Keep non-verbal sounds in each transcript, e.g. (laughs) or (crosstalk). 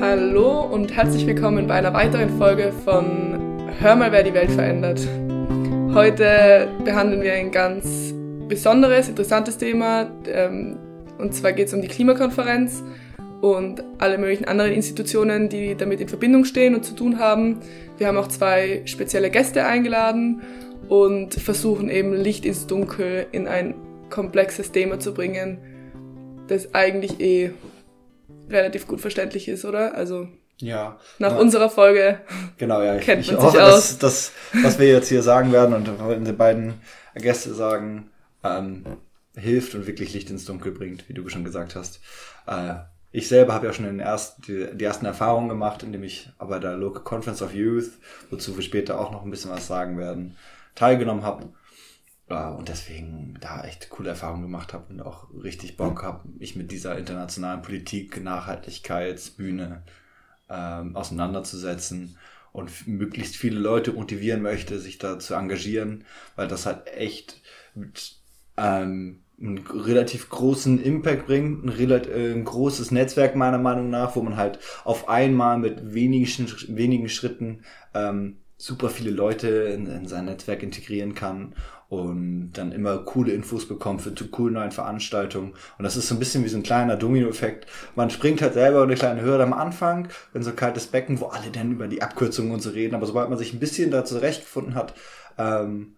Hallo und herzlich willkommen bei einer weiteren Folge von Hör mal, wer die Welt verändert. Heute behandeln wir ein ganz besonderes, interessantes Thema. Ähm, und zwar geht es um die Klimakonferenz und alle möglichen anderen Institutionen, die damit in Verbindung stehen und zu tun haben. Wir haben auch zwei spezielle Gäste eingeladen und versuchen eben Licht ins Dunkel in ein komplexes Thema zu bringen, das eigentlich eh relativ gut verständlich ist, oder? Also ja. Nach ja. unserer Folge genau, ja, ich, kennt man ich hoffe. Dass, dass, was wir jetzt hier sagen werden und wenn die beiden Gäste sagen, ähm, hilft und wirklich Licht ins Dunkel bringt, wie du schon gesagt hast. Äh, ich selber habe ja schon den ersten, die, die, ersten Erfahrungen gemacht, indem ich aber der Local Conference of Youth, wozu wir später auch noch ein bisschen was sagen werden, teilgenommen habe. Und deswegen da echt coole Erfahrungen gemacht habe und auch richtig Bock habe, mich mit dieser internationalen Politik, Nachhaltigkeitsbühne ähm, auseinanderzusetzen und möglichst viele Leute motivieren möchte, sich da zu engagieren, weil das halt echt mit ähm, einen relativ großen Impact bringt, ein relativ äh, ein großes Netzwerk meiner Meinung nach, wo man halt auf einmal mit wenigen, wenigen Schritten ähm, super viele Leute in, in sein Netzwerk integrieren kann und dann immer coole Infos bekommt für coole neue Veranstaltungen. Und das ist so ein bisschen wie so ein kleiner Domino-Effekt. Man springt halt selber eine kleine Hürde am Anfang, wenn so ein kaltes Becken, wo alle dann über die Abkürzungen und so reden. Aber sobald man sich ein bisschen da zurechtgefunden hat, ähm,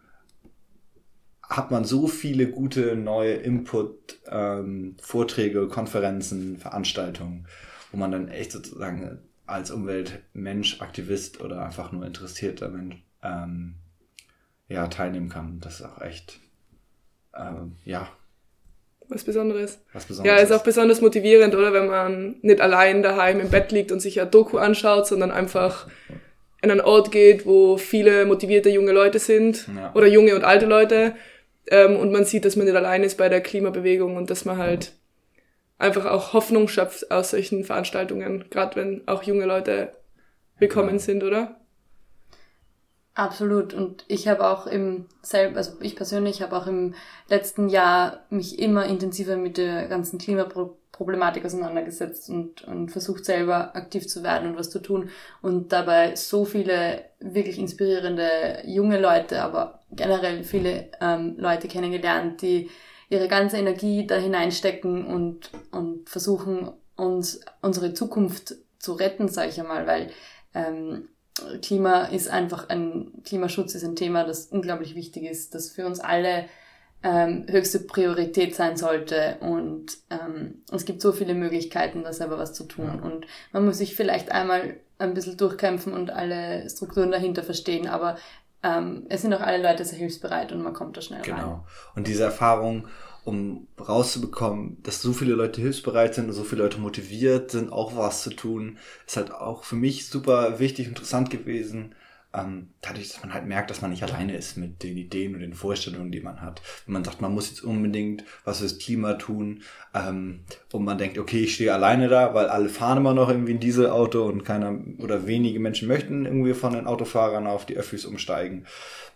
hat man so viele gute neue Input, ähm, Vorträge, Konferenzen, Veranstaltungen, wo man dann echt sozusagen als Umweltmensch, Aktivist oder einfach nur interessierter Mensch ähm, ja, teilnehmen kann. Das ist auch echt, ähm, ja. Was Besonderes. Was Besonderes. Ja, ist auch besonders motivierend, oder? Wenn man nicht allein daheim im Bett liegt und sich ein Doku anschaut, sondern einfach in einen Ort geht, wo viele motivierte junge Leute sind Ja. oder junge und alte Leute ähm, und man sieht, dass man nicht allein ist bei der Klimabewegung und dass man halt einfach auch Hoffnung schöpft aus solchen Veranstaltungen, gerade wenn auch junge Leute willkommen Genau. sind, oder? Absolut. Und ich habe auch im selb, also ich persönlich habe auch im letzten Jahr mich immer intensiver mit der ganzen Klimaproblematik auseinandergesetzt und, und versucht selber aktiv zu werden und was zu tun. Und dabei so viele wirklich inspirierende junge Leute, aber generell viele ähm, Leute kennengelernt, die ihre ganze Energie da hineinstecken und, und versuchen, uns unsere Zukunft zu retten, sage ich einmal, weil ähm, Klima ist einfach ein, Klimaschutz ist ein Thema, das unglaublich wichtig ist, das für uns alle ähm, höchste Priorität sein sollte. Und ähm, es gibt so viele Möglichkeiten, da selber was zu tun. Ja. Und man muss sich vielleicht einmal ein bisschen durchkämpfen und alle Strukturen dahinter verstehen, aber ähm, es sind auch alle Leute sehr hilfsbereit und man kommt da schnell rein. Genau. Und diese Erfahrung, um rauszubekommen, dass so viele Leute hilfsbereit sind und so viele Leute motiviert sind, auch was zu tun, ist halt auch für mich super wichtig, interessant gewesen. Ähm, dadurch, dass man halt merkt, dass man nicht alleine ist mit den Ideen und den Vorstellungen, die man hat. Wenn man sagt, man muss jetzt unbedingt was fürs Klima tun ähm, und man denkt, okay, ich stehe alleine da, weil alle fahren immer noch irgendwie ein Dieselauto und keiner oder wenige Menschen möchten irgendwie von den Autofahrern auf die Öffis umsteigen,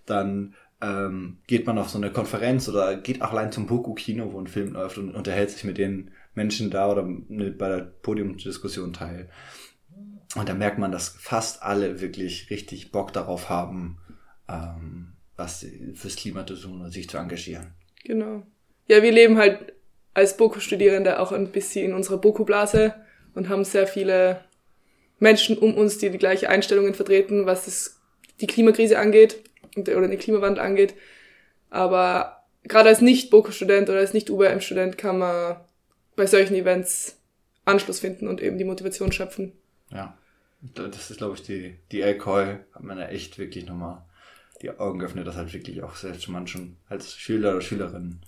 dann ähm, geht man auf so eine Konferenz oder geht auch allein zum Boku-Kino, wo ein Film läuft und unterhält sich mit den Menschen da oder mit, bei der Podiumsdiskussion teil. Und da merkt man, dass fast alle wirklich richtig Bock darauf haben, ähm, was fürs Klima zu tun und sich zu engagieren. Genau. Ja, wir leben halt als Boku-Studierende auch ein bisschen in unserer Boku-Blase und haben sehr viele Menschen um uns, die die gleiche Einstellungen vertreten, was das, die Klimakrise angeht oder den Klimawandel angeht. Aber gerade als Nicht-Boku-Student oder als Nicht-UBM-Student kann man bei solchen Events Anschluss finden und eben die Motivation schöpfen. Ja. Das ist, glaube ich, die, die Alcohol hat man ja echt wirklich nochmal die Augen geöffnet, dass halt wirklich auch selbst man schon als Schüler oder Schülerin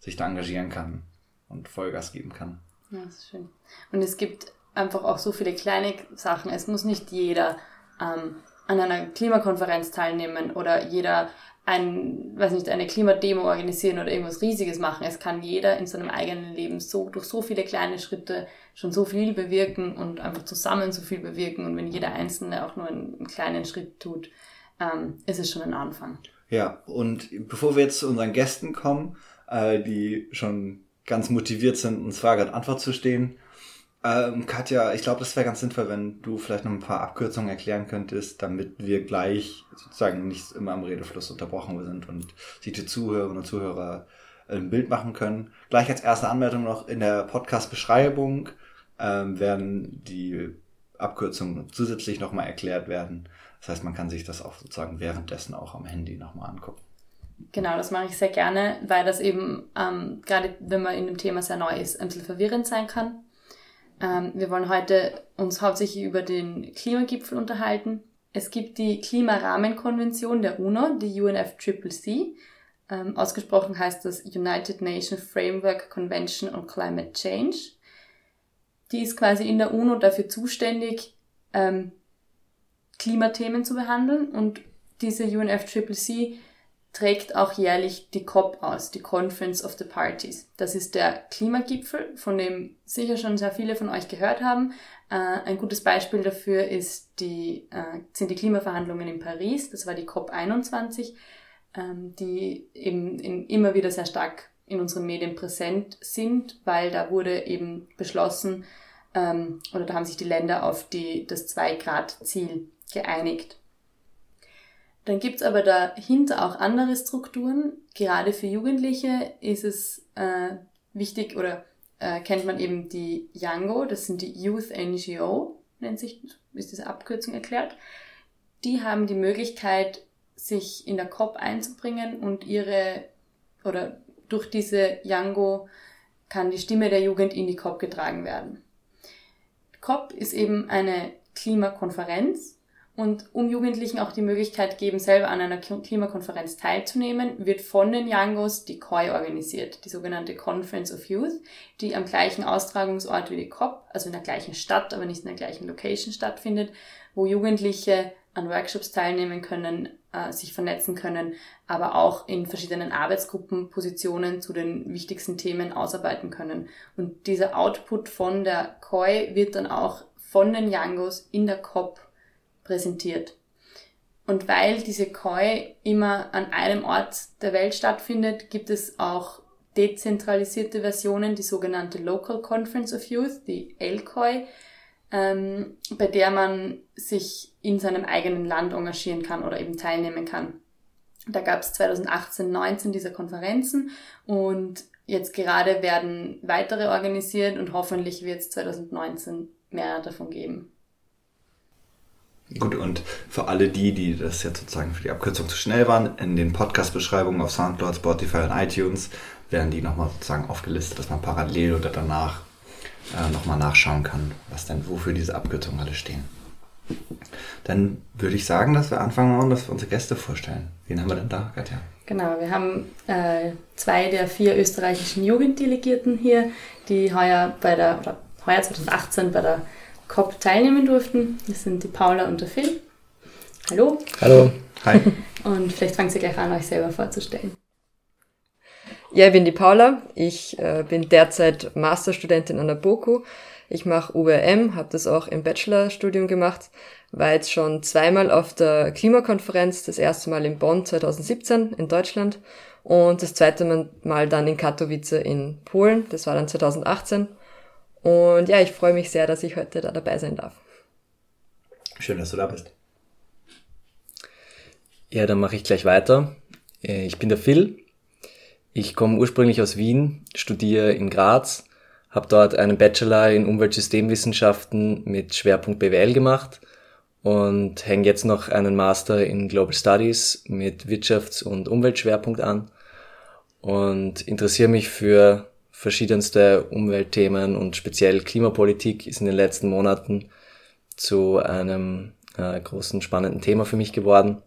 sich da engagieren kann und Vollgas geben kann. Ja, das ist schön. Und es gibt einfach auch so viele kleine Sachen. Es muss nicht jeder ähm, an einer Klimakonferenz teilnehmen oder jeder ein, weiß nicht, eine Klimademo organisieren oder irgendwas Riesiges machen. Es kann jeder in seinem eigenen Leben so durch so viele kleine Schritte schon so viel bewirken und einfach zusammen so viel bewirken. Und wenn jeder Einzelne auch nur einen, einen kleinen Schritt tut, ähm, ist es schon ein Anfang. Ja, und bevor wir jetzt zu unseren Gästen kommen, äh, die schon ganz motiviert sind, uns Frage und Antwort zu stehen, Ähm, Katja, ich glaube, das wäre ganz sinnvoll, wenn du vielleicht noch ein paar Abkürzungen erklären könntest, damit wir gleich sozusagen nicht immer am Redefluss unterbrochen sind und sich die Zuhörerinnen und Zuhörer ein Bild machen können. Gleich als erste Anmerkung noch in der Podcast-Beschreibung ähm, werden die Abkürzungen zusätzlich nochmal erklärt werden. Das heißt, man kann sich das auch sozusagen währenddessen auch am Handy nochmal angucken. Genau, das mache ich sehr gerne, weil das eben, ähm, gerade wenn man in dem Thema sehr neu ist, ein bisschen verwirrend sein kann. Ähm, wir wollen heute uns hauptsächlich über den Klimagipfel unterhalten. Es gibt die Klimarahmenkonvention der UNO, die UNFCCC. Ähm, ausgesprochen heißt das United Nations Framework Convention on Climate Change. Die ist quasi in der UNO dafür zuständig, ähm, Klimathemen zu behandeln und diese UNFCCC trägt auch jährlich die COP aus, die Conference of the Parties. Das ist der Klimagipfel, von dem sicher schon sehr viele von euch gehört haben. Äh, ein gutes Beispiel dafür ist die, äh, sind die Klimaverhandlungen in Paris, das war die COP 21, ähm, die eben in, immer wieder sehr stark in unseren Medien präsent sind, weil da wurde eben beschlossen, ähm, oder da haben sich die Länder auf die, das 2-Grad-Ziel geeinigt. Dann gibt's aber dahinter auch andere Strukturen. Gerade für Jugendliche ist es äh, wichtig oder äh, kennt man eben die Yango, das sind die Youth NGO, nennt sich, ist diese Abkürzung erklärt. Die haben die Möglichkeit, sich in der COP einzubringen und ihre, oder durch diese Yango kann die Stimme der Jugend in die COP getragen werden. COP ist eben eine Klimakonferenz, und um Jugendlichen auch die Möglichkeit geben, selber an einer Klimakonferenz teilzunehmen, wird von den Youngos die COI organisiert, die sogenannte Conference of Youth, die am gleichen Austragungsort wie die COP, also in der gleichen Stadt, aber nicht in der gleichen Location stattfindet, wo Jugendliche an Workshops teilnehmen können, äh, sich vernetzen können, aber auch in verschiedenen Arbeitsgruppen Positionen zu den wichtigsten Themen ausarbeiten können. Und dieser Output von der COI wird dann auch von den Youngos in der COP präsentiert. Und weil diese Koi immer an einem Ort der Welt stattfindet, gibt es auch dezentralisierte Versionen, die sogenannte Local Conference of Youth, die LCOI, ähm, bei der man sich in seinem eigenen Land engagieren kann oder eben teilnehmen kann. Da gab es 2018, 19 dieser Konferenzen und jetzt gerade werden weitere organisiert und hoffentlich wird es 2019 mehr davon geben. Gut, und für alle die, die das jetzt sozusagen für die Abkürzung zu schnell waren, in den Podcast-Beschreibungen auf Soundcloud, Spotify und iTunes werden die nochmal sozusagen aufgelistet, dass man parallel oder danach äh, nochmal nachschauen kann, was denn wofür diese Abkürzungen alle stehen. Dann würde ich sagen, dass wir anfangen wollen, dass wir unsere Gäste vorstellen. Wen haben wir denn da, Katja? Genau, wir haben äh, zwei der vier österreichischen Jugenddelegierten hier, die heuer bei der, oder heuer 2018 bei der COP teilnehmen durften. Das sind die Paula und der Phil. Hallo. Hallo. Hi. (laughs) Und vielleicht fangen Sie gleich an, euch selber vorzustellen. Ja, ich bin die Paula. Ich äh, bin derzeit Masterstudentin an der BOKU. Ich mache UWM, habe das auch im Bachelorstudium gemacht, war jetzt schon zweimal auf der Klimakonferenz, das erste Mal in Bonn 2017 in Deutschland und das zweite Mal dann in Katowice in Polen, das war dann 2018 und ja, ich freue mich sehr, dass ich heute da dabei sein darf. Schön, dass du da bist. Ja, dann mache ich gleich weiter. Äh, ich bin der Phil. Ich komme ursprünglich aus Wien, studiere in Graz, habe dort einen Bachelor in Umweltsystemwissenschaften mit Schwerpunkt BWL gemacht und hänge jetzt noch einen Master in Global Studies mit Wirtschafts- und Umweltschwerpunkt an und interessiere mich für verschiedenste Umweltthemen und speziell Klimapolitik ist in den letzten Monaten zu einem äh, großen spannenden Thema für mich geworden.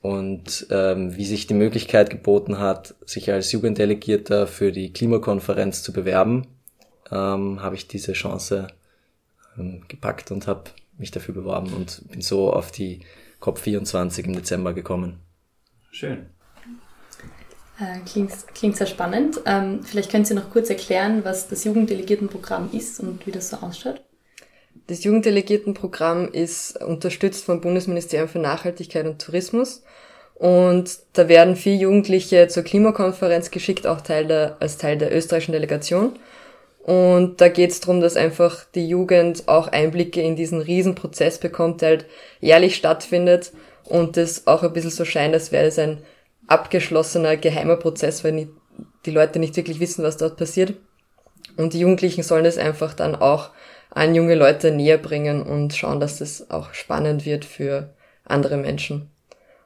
Und ähm, wie sich die Möglichkeit geboten hat, sich als Jugenddelegierter für die Klimakonferenz zu bewerben, ähm, habe ich diese Chance ähm, gepackt und habe mich dafür beworben und bin so auf die COP24 im Dezember gekommen. Schön. Äh, klingt, klingt sehr spannend. Ähm, vielleicht können Sie noch kurz erklären, was das Jugenddelegiertenprogramm ist und wie das so ausschaut. Das Jugenddelegiertenprogramm ist unterstützt vom Bundesministerium für Nachhaltigkeit und Tourismus. Und da werden vier Jugendliche zur Klimakonferenz geschickt, auch Teil der, als Teil der österreichischen Delegation. Und da geht es darum, dass einfach die Jugend auch Einblicke in diesen Riesenprozess bekommt, der halt jährlich stattfindet und das auch ein bisschen so scheint, als wäre es ein abgeschlossener geheimer Prozess, weil die Leute nicht wirklich wissen, was dort passiert. Und die Jugendlichen sollen das einfach dann auch an junge Leute näher bringen und schauen, dass das auch spannend wird für andere Menschen.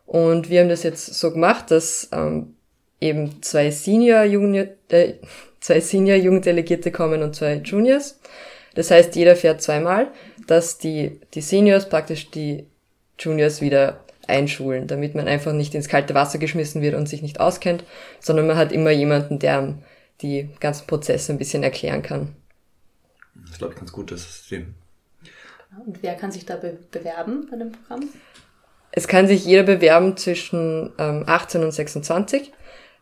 Und wir haben das jetzt so gemacht, dass ähm, eben zwei Senior äh, (laughs) zwei Senior Jugenddelegierte kommen und zwei Juniors. Das heißt, jeder fährt zweimal, dass die, die Seniors praktisch die Juniors wieder einschulen, damit man einfach nicht ins kalte Wasser geschmissen wird und sich nicht auskennt, sondern man hat immer jemanden, der die ganzen Prozesse ein bisschen erklären kann. Das ist, glaube ich, ganz gut, das System. Und wer kann sich da be bewerben bei dem Programm? Es kann sich jeder bewerben zwischen ähm, 18 und 26.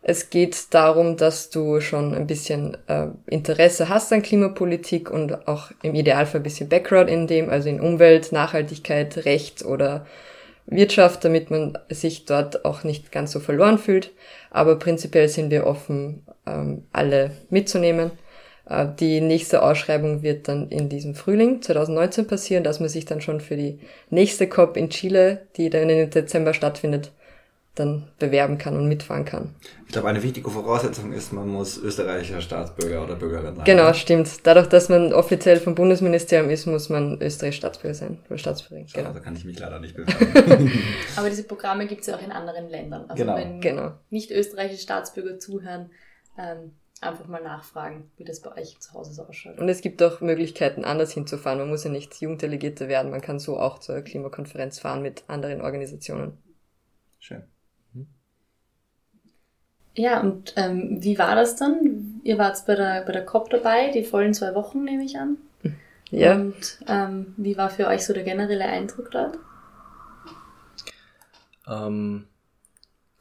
Es geht darum, dass du schon ein bisschen äh, Interesse hast an Klimapolitik und auch im Idealfall ein bisschen Background in dem, also in Umwelt, Nachhaltigkeit, Recht oder Wirtschaft, damit man sich dort auch nicht ganz so verloren fühlt. Aber prinzipiell sind wir offen, ähm, alle mitzunehmen. Äh, die nächste Ausschreibung wird dann in diesem Frühling 2019 passieren, dass man sich dann schon für die nächste COP in Chile, die dann im Dezember stattfindet, dann bewerben kann und mitfahren kann. Ich glaube, eine wichtige Voraussetzung ist, man muss österreichischer Staatsbürger oder Bürgerin sein. Genau, stimmt. Dadurch, dass man offiziell vom Bundesministerium ist, muss man österreichischer Staatsbürger sein oder Staatsbürgerin. Genau. Da kann ich mich leider nicht bewerben. (laughs) Aber diese Programme gibt es ja auch in anderen Ländern. Also Genau. wenn Genau. nicht österreichische Staatsbürger zuhören, ähm, einfach mal nachfragen, wie das bei euch zu Hause so ausschaut. Und es gibt auch Möglichkeiten, anders hinzufahren. Man muss ja nicht Jugenddelegierte werden. Man kann so auch zur Klimakonferenz fahren mit anderen Organisationen. Schön. Ja, und ähm, wie war das dann? Ihr wart bei der, bei der COP dabei, die vollen zwei Wochen, nehme ich an. Ja. Und ähm, wie war für euch so der generelle Eindruck dort? Ähm,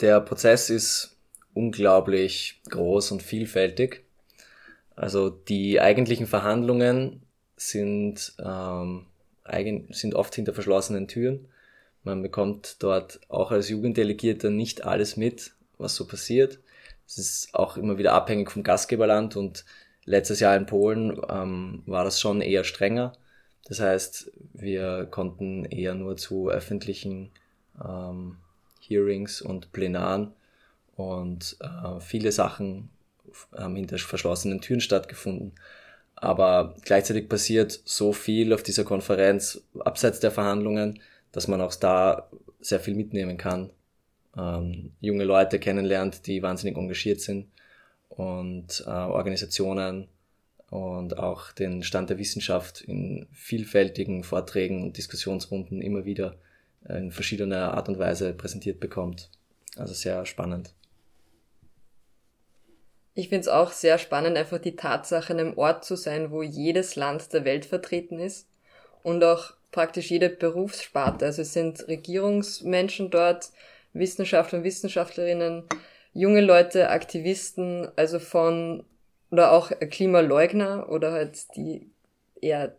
der Prozess ist unglaublich groß und vielfältig. Also die eigentlichen Verhandlungen sind, ähm, eigen, sind oft hinter verschlossenen Türen. Man bekommt dort auch als Jugenddelegierter nicht alles mit, was so passiert. Es ist auch immer wieder abhängig vom Gastgeberland und letztes Jahr in Polen ähm, war das schon eher strenger. Das heißt, wir konnten eher nur zu öffentlichen ähm, Hearings und Plenaren und äh, viele Sachen haben hinter verschlossenen Türen stattgefunden. Aber gleichzeitig passiert so viel auf dieser Konferenz abseits der Verhandlungen, dass man auch da sehr viel mitnehmen kann. Ähm, junge Leute kennenlernt, die wahnsinnig engagiert sind und äh, Organisationen und auch den Stand der Wissenschaft in vielfältigen Vorträgen und Diskussionsrunden immer wieder in verschiedener Art und Weise präsentiert bekommt. Also sehr spannend. Ich finde es auch sehr spannend, einfach die Tatsache, einem Ort zu sein, wo jedes Land der Welt vertreten ist und auch praktisch jede Berufssparte. Also es sind Regierungsmenschen dort, Wissenschaftler und Wissenschaftlerinnen, junge Leute, Aktivisten, also von, oder auch Klimaleugner oder halt die eher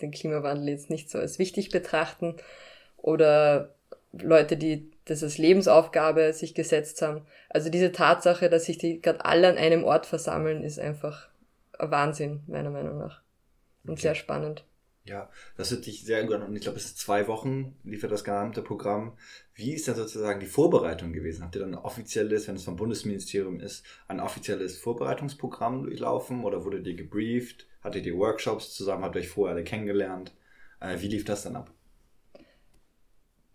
den Klimawandel jetzt nicht so als wichtig betrachten oder Leute, die das als Lebensaufgabe sich gesetzt haben. Also diese Tatsache, dass sich die gerade alle an einem Ort versammeln, ist einfach ein Wahnsinn, meiner Meinung nach. Und Okay. sehr spannend. Ja, das hört sich sehr gut an. Und ich glaube, es ist zwei Wochen, liefert das gesamte Programm. Wie ist dann sozusagen die Vorbereitung gewesen? Habt ihr dann ein offizielles, wenn es vom Bundesministerium ist, ein offizielles Vorbereitungsprogramm durchlaufen oder wurdet ihr gebrieft? Hattet ihr Workshops zusammen? Habt ihr euch vorher alle kennengelernt? Äh, wie lief das dann ab?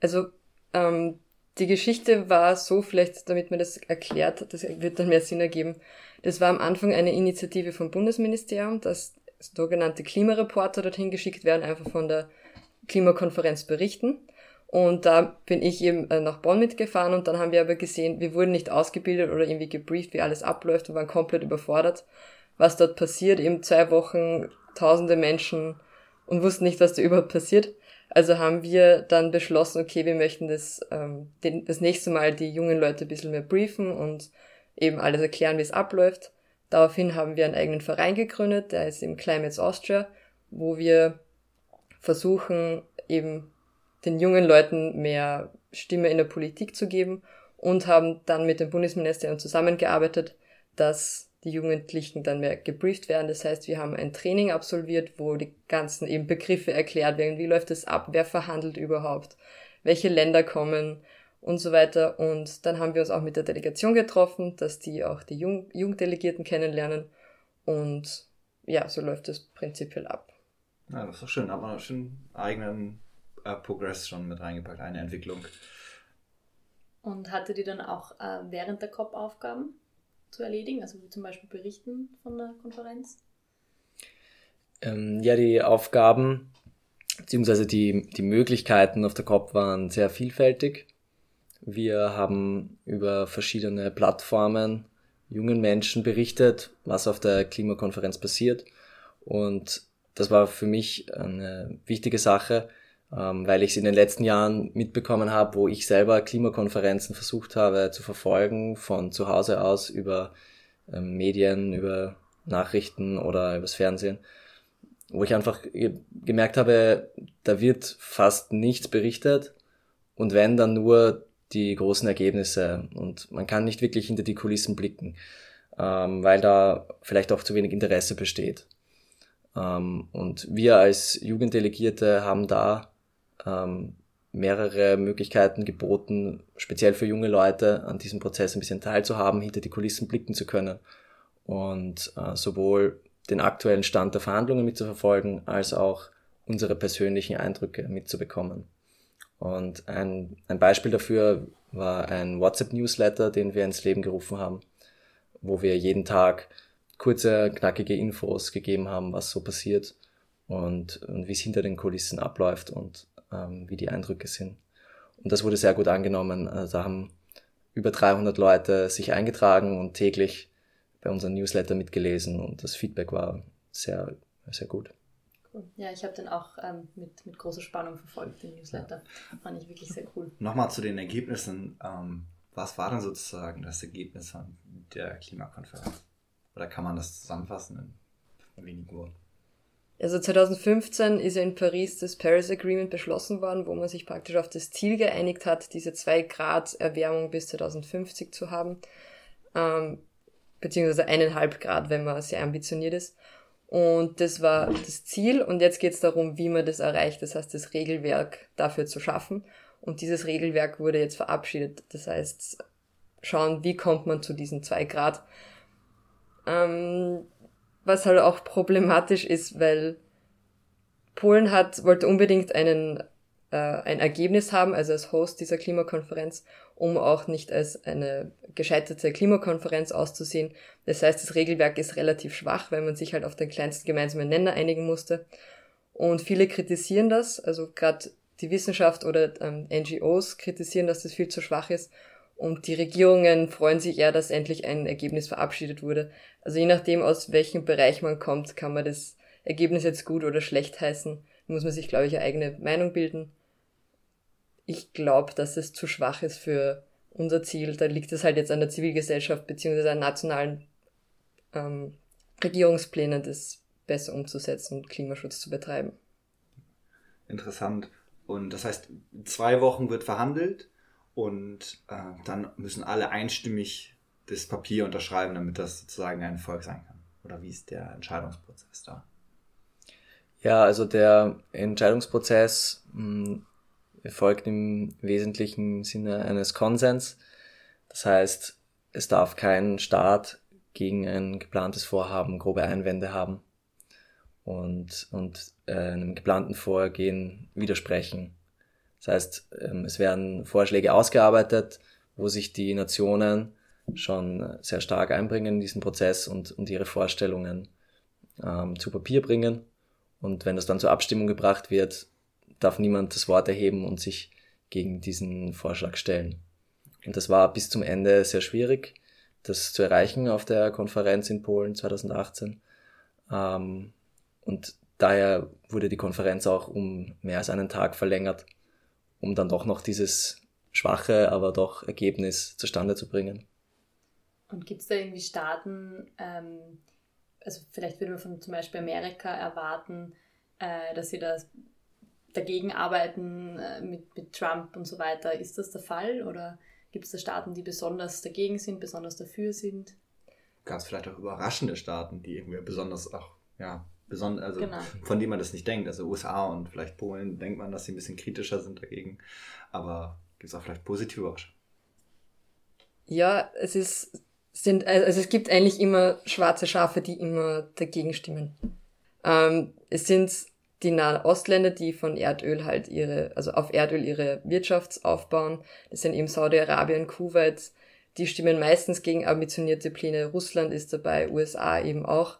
Also ähm, die Geschichte war so, vielleicht damit man das erklärt, das wird dann mehr Sinn ergeben. Das war am Anfang eine Initiative vom Bundesministerium, dass sogenannte Klimareporter dorthin geschickt werden, einfach von der Klimakonferenz berichten. Und da bin ich eben äh, nach Bonn mitgefahren und dann haben wir aber gesehen, wir wurden nicht ausgebildet oder irgendwie gebrieft, wie alles abläuft und waren komplett überfordert, was dort passiert. Eben zwei Wochen, tausende Menschen und wussten nicht, was da überhaupt passiert. Also haben wir dann beschlossen, okay, wir möchten das, ähm, den, das nächste Mal die jungen Leute ein bisschen mehr briefen und eben alles erklären, wie es abläuft. Daraufhin haben wir einen eigenen Verein gegründet, der ist im Climates Austria, wo wir versuchen, eben den jungen Leuten mehr Stimme in der Politik zu geben und haben dann mit dem Bundesministerium zusammengearbeitet, dass die Jugendlichen dann mehr gebrieft werden. Das heißt, wir haben ein Training absolviert, wo die ganzen eben Begriffe erklärt werden. Wie läuft es ab? Wer verhandelt überhaupt? Welche Länder kommen? Und so weiter. Und dann haben wir uns auch mit der Delegation getroffen, dass die auch die Jung Jugenddelegierten kennenlernen. Und ja, so läuft es prinzipiell ab. Ja, das ist doch schön. Hat man schon eigenen äh, Progress schon mit reingepackt, eine Entwicklung. Und hatte die dann auch äh, während der COP Aufgaben zu erledigen, also zum Beispiel berichten von der Konferenz? Ähm, ja, die Aufgaben beziehungsweise die, die Möglichkeiten auf der COP waren sehr vielfältig. Wir haben über verschiedene Plattformen jungen Menschen berichtet, was auf der Klimakonferenz passiert. Und das war für mich eine wichtige Sache, ähm, weil ich es in den letzten Jahren mitbekommen habe, wo ich selber Klimakonferenzen versucht habe zu verfolgen, von zu Hause aus über ähm, Medien, über Nachrichten oder übers Fernsehen, wo ich einfach gemerkt habe, da wird fast nichts berichtet und wenn dann nur die großen Ergebnisse und man kann nicht wirklich hinter die Kulissen blicken, ähm, weil da vielleicht auch zu wenig Interesse besteht. und wir als Jugenddelegierte haben da ähm, mehrere Möglichkeiten geboten, speziell für junge Leute an diesem Prozess ein bisschen teilzuhaben, hinter die Kulissen blicken zu können und äh, sowohl den aktuellen Stand der Verhandlungen mitzuverfolgen, als auch unsere persönlichen Eindrücke mitzubekommen. Und ein, ein Beispiel dafür war ein WhatsApp-Newsletter, den wir ins Leben gerufen haben, wo wir jeden Tag kurze, knackige Infos gegeben haben, was so passiert und, und wie es hinter den Kulissen abläuft und ähm, wie die Eindrücke sind. Und das wurde sehr gut angenommen. Also da haben über 300 Leute sich eingetragen und täglich bei unserem Newsletter mitgelesen und das Feedback war sehr, sehr gut. Ja, ich habe den auch ähm, mit, mit großer Spannung verfolgt, den Newsletter. Ja. Fand ich wirklich sehr cool. Nochmal zu den Ergebnissen. Ähm, was war denn sozusagen das Ergebnis von der Klimakonferenz? Oder kann man das zusammenfassen in wenigen Worten? Also 2015 ist ja in Paris das Paris Agreement beschlossen worden, wo man sich praktisch auf das Ziel geeinigt hat, diese zwei Grad Erwärmung bis 2050 zu haben, ähm, beziehungsweise eineinhalb Grad, wenn man sehr ambitioniert ist. Und das war das Ziel und jetzt geht es darum, wie man das erreicht, das heißt das Regelwerk dafür zu schaffen. Und dieses Regelwerk wurde jetzt verabschiedet. Das heißt, schauen, wie kommt man zu diesen zwei Grad. Ähm, was halt auch problematisch ist, weil Polen hat, wollte unbedingt einen, äh, ein Ergebnis haben, also als Host dieser Klimakonferenz, um auch nicht als eine gescheiterte Klimakonferenz auszusehen. Das heißt, das Regelwerk ist relativ schwach, weil man sich halt auf den kleinsten gemeinsamen Nenner einigen musste. Und viele kritisieren das, also gerade die Wissenschaft oder ähm, NGOs kritisieren, dass das viel zu schwach ist und die Regierungen freuen sich eher, dass endlich ein Ergebnis verabschiedet wurde. Also je nachdem, aus welchem Bereich man kommt, kann man das Ergebnis jetzt gut oder schlecht heißen. Da muss man sich, glaube ich, eine eigene Meinung bilden. Ich glaube, dass es zu schwach ist für unser Ziel. Da liegt es halt jetzt an der Zivilgesellschaft beziehungsweise an nationalen ähm, Regierungsplänen, das besser umzusetzen und Klimaschutz zu betreiben. Interessant. Und das heißt, zwei Wochen wird verhandelt und äh, dann müssen alle einstimmig das Papier unterschreiben, damit das sozusagen ein Erfolg sein kann. Oder wie ist der Entscheidungsprozess da? Ja, also der Entscheidungsprozess mh, hm, erfolgt im wesentlichen Sinne eines Konsens. Das heißt, es darf kein Staat gegen ein geplantes Vorhaben grobe Einwände haben und, und äh, einem geplanten Vorgehen widersprechen. Das heißt, ähm, es werden Vorschläge ausgearbeitet, wo sich die Nationen schon sehr stark einbringen in diesen Prozess und, und ihre Vorstellungen ähm, zu Papier bringen. Und wenn das dann zur Abstimmung gebracht wird, darf niemand das Wort erheben und sich gegen diesen Vorschlag stellen. Und das war bis zum Ende sehr schwierig, das zu erreichen auf der Konferenz in Polen 2018. Ähm, und daher wurde die Konferenz auch um mehr als einen Tag verlängert um dann doch noch dieses schwache, aber doch Ergebnis zustande zu bringen. Und gibt es da irgendwie Staaten, ähm, also vielleicht würde man von zum Beispiel Amerika erwarten, äh, dass sie da dagegen arbeiten äh, mit, mit Trump und so weiter. Ist das der Fall oder gibt es da Staaten, die besonders dagegen sind, besonders dafür sind? gab es vielleicht auch überraschende Staaten, die irgendwie besonders auch, ja, besonders, also Genau. von denen man das nicht denkt. Also USA und vielleicht Polen denkt man, dass sie ein bisschen kritischer sind dagegen. Aber gibt es auch vielleicht positive Überraschungen. Ja, es ist, sind, also es gibt eigentlich immer schwarze Schafe, die immer dagegen stimmen. Ähm, es sind die Nahen Ostländer, die von Erdöl halt ihre, also auf Erdöl ihre Wirtschaft aufbauen. Das sind eben Saudi-Arabien, Kuwait. Die stimmen meistens gegen ambitionierte Pläne. Russland ist dabei, USA eben auch.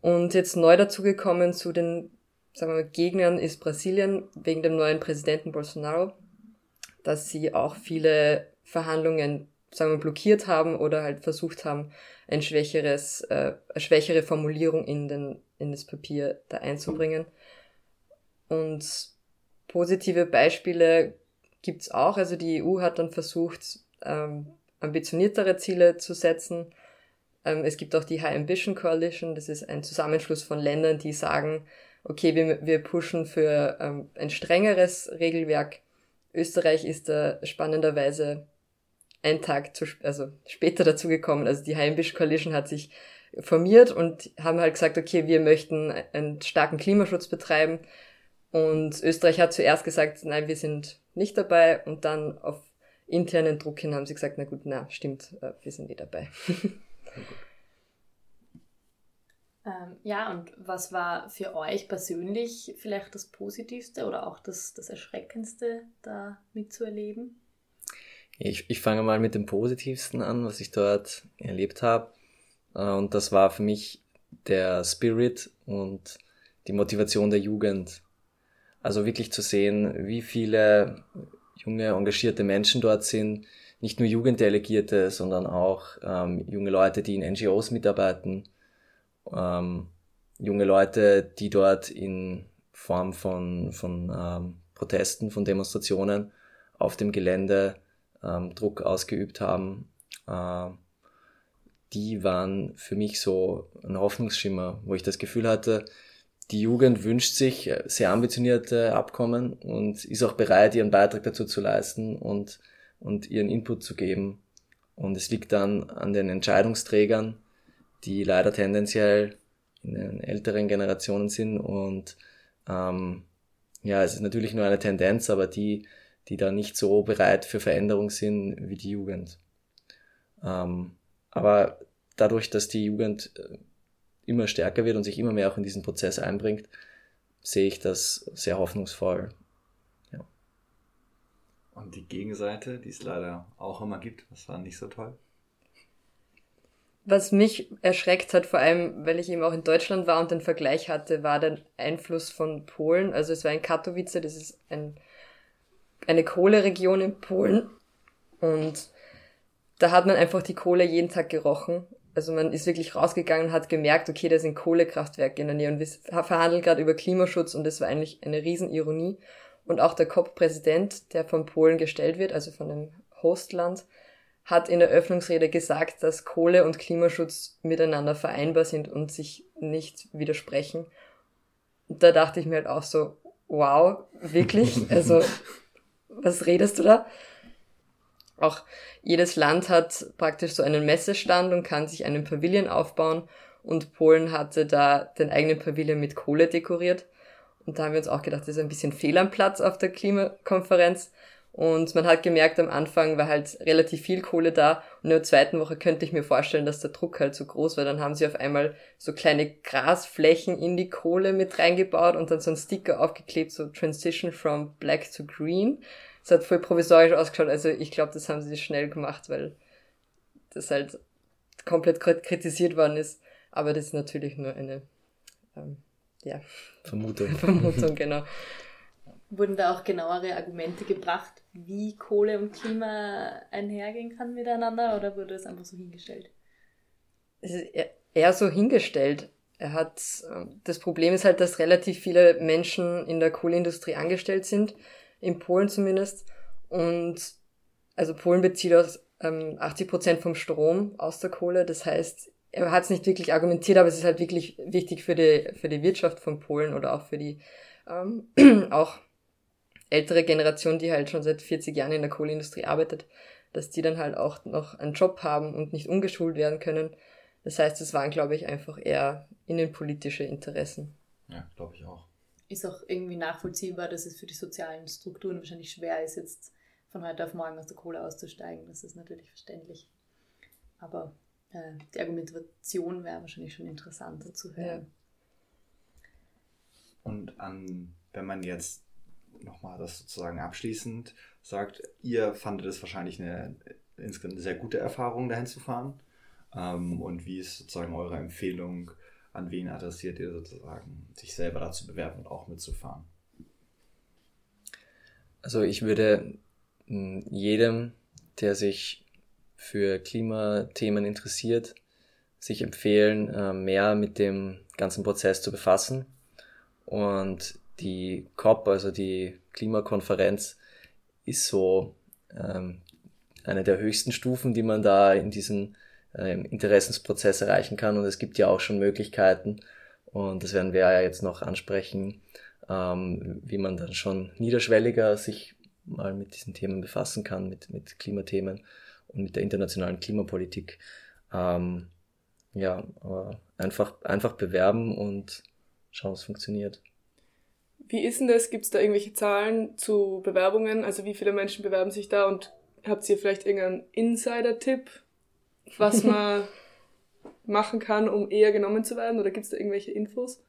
Und jetzt neu dazugekommen zu den, sagen wir mal, Gegnern ist Brasilien wegen dem neuen Präsidenten Bolsonaro, dass sie auch viele Verhandlungen sagen wir, blockiert haben oder halt versucht haben, ein schwächeres, äh, eine schwächere Formulierung in, den, in das Papier da einzubringen. Und positive Beispiele gibt's auch. Also die EU hat dann versucht, ähm, ambitioniertere Ziele zu setzen. Ähm, es gibt auch die High Ambition Coalition. Das ist ein Zusammenschluss von Ländern, die sagen, okay, wir, wir pushen für ähm, ein strengeres Regelwerk. Österreich ist da spannenderweise einen Tag zu, also später dazu gekommen. Also die Heimbisch Coalition hat sich formiert und haben halt gesagt, okay, wir möchten einen starken Klimaschutz betreiben. Und Österreich hat zuerst gesagt, nein, wir sind nicht dabei. Und dann auf internen Druck hin haben sie gesagt, na gut, na, stimmt, äh, wir sind eh dabei. (laughs) Ähm, ja, und was war für euch persönlich vielleicht das Positivste oder auch das, das Erschreckendste da mitzuerleben? Ich, ich fange mal mit dem Positivsten an, was ich dort erlebt habe. Äh, Und das war für mich der Spirit und die Motivation der Jugend. Also wirklich zu sehen, wie viele junge, engagierte Menschen dort sind. Nicht nur Jugenddelegierte, sondern auch ähm, junge Leute, die in NGOs mitarbeiten. Ähm, junge Leute, die dort in Form von, von ähm, Protesten, von Demonstrationen auf dem Gelände ähm, Druck ausgeübt haben, äh, die waren für mich so ein Hoffnungsschimmer, wo ich das Gefühl hatte, die Jugend wünscht sich äh, sehr ambitionierte Abkommen und ist auch bereit, ihren Beitrag dazu zu leisten und, und ihren Input zu geben. Und es liegt dann an den Entscheidungsträgern, die leider tendenziell in den älteren Generationen sind und ähm, ja, es ist natürlich nur eine Tendenz, aber die, die da nicht so bereit für Veränderung sind wie die Jugend. Ähm, aber dadurch, dass die Jugend äh, immer stärker wird und sich immer mehr auch in diesen Prozess einbringt, sehe ich das sehr hoffnungsvoll. Und die Gegenseite, die es leider auch immer gibt, was war nicht so toll? Was mich erschreckt hat, vor allem, weil ich eben auch in Deutschland war und den Vergleich hatte, war der Einfluss von Polen. Also es war in Katowice, das ist ein, eine Kohleregion in Polen. Und da hat man einfach die Kohle jeden Tag gerochen. Also man ist wirklich rausgegangen und hat gemerkt, okay, da sind Kohlekraftwerke in der Nähe und wir verhandeln gerade über Klimaschutz und das war eigentlich eine Riesenironie. Und auch der COP-Präsident, der von Polen gestellt wird, also von dem Hostland, hat in der Öffnungsrede gesagt, dass Kohle und Klimaschutz miteinander vereinbar sind und sich nicht widersprechen. Da dachte ich mir halt auch so, wow, wirklich? (laughs) Also, was redest du da? Auch jedes Land hat praktisch so einen Messestand und kann sich einen Pavillon aufbauen. Und Polen hatte da den eigenen Pavillon mit Kohle dekoriert. Und da haben wir uns auch gedacht, das ist ein bisschen fehl am Platz auf der Klimakonferenz. Und man hat gemerkt, am Anfang war halt relativ viel Kohle da. Und in der zweiten Woche könnte ich mir vorstellen, dass der Druck halt so groß war. Dann haben sie auf einmal so kleine Grasflächen in die Kohle mit reingebaut und dann so ein Sticker aufgeklebt, so Transition from Black to Green. Das hat voll provisorisch ausgeschaut. Also ich glaube, das haben sie schnell gemacht, weil das halt komplett kritisiert worden ist. Aber das ist natürlich nur eine, ähm, ja, Vermutung. (laughs) Vermutung, genau. Wurden da auch genauere Argumente gebracht, wie Kohle und Klima einhergehen kann miteinander oder wurde das einfach so hingestellt? Es ist eher- eher so hingestellt. Er hat, ähm, das Problem ist halt, dass relativ viele Menschen in der Kohleindustrie angestellt sind, in Polen zumindest. Und also Polen bezieht aus ähm, 80 Prozent vom Strom aus der Kohle. Das heißt, er hat es nicht wirklich argumentiert, aber es ist halt wirklich wichtig für die, für die Wirtschaft von Polen oder auch für die ähm, (clears throat) auch ältere Generation, die halt schon seit 40 Jahren in der Kohleindustrie arbeitet, dass die dann halt auch noch einen Job haben und nicht umgeschult werden können. Das heißt, es waren, glaube ich, einfach eher innenpolitische Interessen. Ja, glaube ich auch. Ist auch irgendwie nachvollziehbar, dass es für die sozialen Strukturen wahrscheinlich schwer ist, jetzt von heute auf morgen aus der Kohle auszusteigen. Das ist natürlich verständlich. Aber äh, die Argumentation wäre wahrscheinlich schon interessanter zu hören. Ja. Und an, wenn man jetzt nochmal das sozusagen abschließend sagt, ihr fandet es wahrscheinlich eine insgesamt eine sehr gute Erfahrung, dahin zu fahren. Ähm, und wie ist sozusagen eure Empfehlung, an wen adressiert ihr sozusagen, sich selber dazu bewerben und auch mitzufahren? Also ich würde hm, jedem, der sich für Klimathemen interessiert, sich empfehlen, äh, mehr mit dem ganzen Prozess zu befassen. Und die COP, also die Klimakonferenz, ist so ähm, eine der höchsten Stufen, die man da in diesem äh, Interessensprozess erreichen kann. Und es gibt ja auch schon Möglichkeiten, und das werden wir ja jetzt noch ansprechen, ähm, wie man dann schon niederschwelliger sich mal mit diesen Themen befassen kann, mit, mit Klimathemen und mit der internationalen Klimapolitik. Ähm, ja, aber einfach, einfach bewerben und schauen, was funktioniert. Wie ist denn das? Gibt es da irgendwelche Zahlen zu Bewerbungen? Also wie viele Menschen bewerben sich da und habt ihr vielleicht irgendeinen Insider-Tipp, was (laughs) man machen kann, um eher genommen zu werden? Oder gibt es da irgendwelche Infos?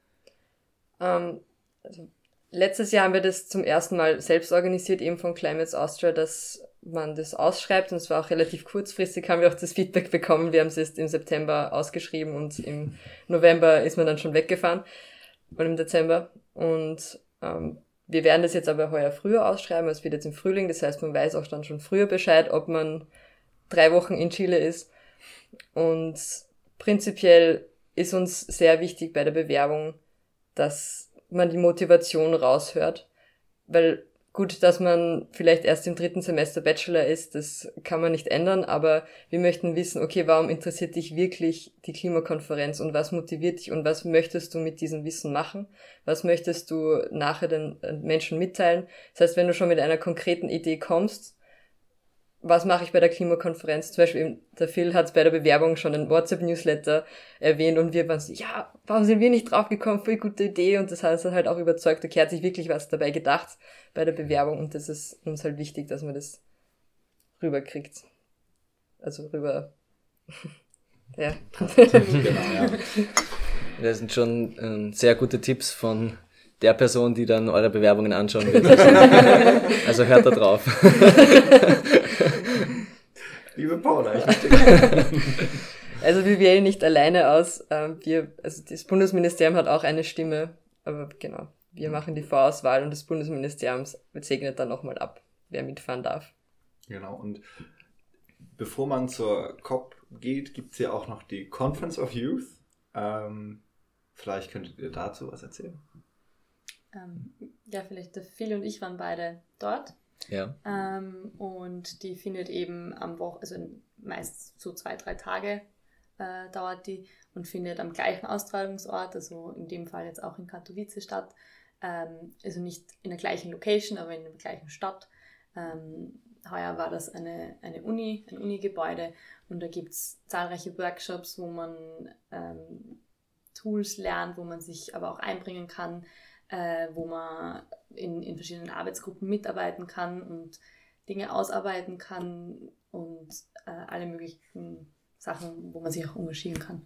Ähm, also letztes Jahr haben wir das zum ersten Mal selbst organisiert, eben von Climates Austria, dass man das ausschreibt und es war auch relativ kurzfristig, haben wir auch das Feedback bekommen. Wir haben es erst im September ausgeschrieben und im November ist man dann schon weggefahren und im Dezember und ähm, wir werden das jetzt aber heuer früher ausschreiben, es wird jetzt im Frühling, das heißt, man weiß auch dann schon früher Bescheid, ob man drei Wochen in Chile ist. Und prinzipiell ist uns sehr wichtig bei der Bewerbung, dass man die Motivation raushört, weil Gut, dass man vielleicht erst im dritten Semester Bachelor ist, das kann man nicht ändern, aber wir möchten wissen, okay, warum interessiert dich wirklich die Klimakonferenz und was motiviert dich und was möchtest du mit diesem Wissen machen? Was möchtest du nachher den Menschen mitteilen? Das heißt, wenn du schon mit einer konkreten Idee kommst, was mache ich bei der Klimakonferenz? Zum Beispiel, der Phil hat bei der Bewerbung schon ein WhatsApp-Newsletter erwähnt und wir waren so, ja, warum sind wir nicht draufgekommen? Voll gute Idee und das hat uns halt auch überzeugt, okay, hat sich wirklich was dabei gedacht bei der Bewerbung und das ist uns halt wichtig, dass man das rüberkriegt. Also rüber, (laughs) ja. genau, ja. (laughs) Das sind schon äh, sehr gute Tipps von der Person, die dann eure Bewerbungen anschauen wird. (laughs) also hört da drauf. Liebe Paula, ich Also wir wählen nicht alleine aus. Ähm, wir, also das Bundesministerium hat auch eine Stimme, aber genau, wir machen die Vorauswahl und das Bundesministerium segnet dann nochmal ab, wer mitfahren darf. Genau, und bevor man zur COP geht, gibt es ja auch noch die Conference of Youth. Ähm, vielleicht könntet ihr dazu was erzählen. Ähm, ja, vielleicht der Phil und ich waren beide dort. Ja. Ähm, und die findet eben am Wochen, also meist so zwei, drei Tage äh, dauert die und findet am gleichen Austragungsort, also in dem Fall jetzt auch in Katowice statt. Ähm, also nicht in der gleichen Location, aber in der gleichen Stadt. Ähm, heuer war das eine, eine Uni, ein Uni-Gebäude und da gibt es zahlreiche Workshops, wo man ähm, Tools lernt, wo man sich aber auch einbringen kann, äh, wo man in, in verschiedenen Arbeitsgruppen mitarbeiten kann und Dinge ausarbeiten kann und äh, alle möglichen Sachen, wo man sich auch engagieren kann.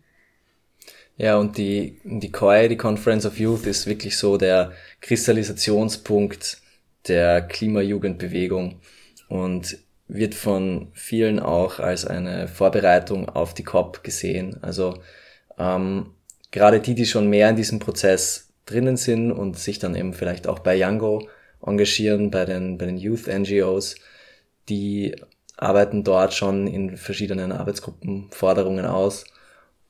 Ja, und die, die COI, die Conference of Youth, ist wirklich so der Kristallisationspunkt der Klimajugendbewegung und wird von vielen auch als eine Vorbereitung auf die COP gesehen. Also ähm, gerade die, die schon mehr in diesem Prozess drinnen sind und sich dann eben vielleicht auch bei Yango engagieren, bei den, bei den Youth NGOs, die arbeiten dort schon in verschiedenen Arbeitsgruppen Forderungen aus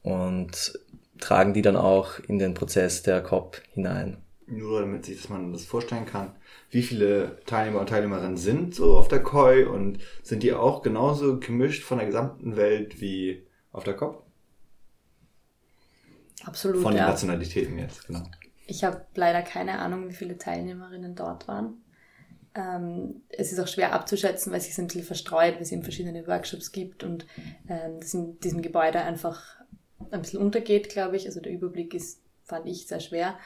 und tragen die dann auch in den Prozess der COP hinein. Nur damit sich dass man das vorstellen kann, wie viele Teilnehmer und Teilnehmerinnen sind so auf der COI und sind die auch genauso gemischt von der gesamten Welt wie auf der COP? Absolut. Von den ja. Nationalitäten jetzt, genau. Ich habe leider keine Ahnung, wie viele Teilnehmerinnen dort waren. Ähm, es ist auch schwer abzuschätzen, weil es sich ein bisschen verstreut, weil es eben verschiedene Workshops gibt und ähm, das in diesem Gebäude einfach ein bisschen untergeht, glaube ich. Also der Überblick ist, fand ich, sehr schwer.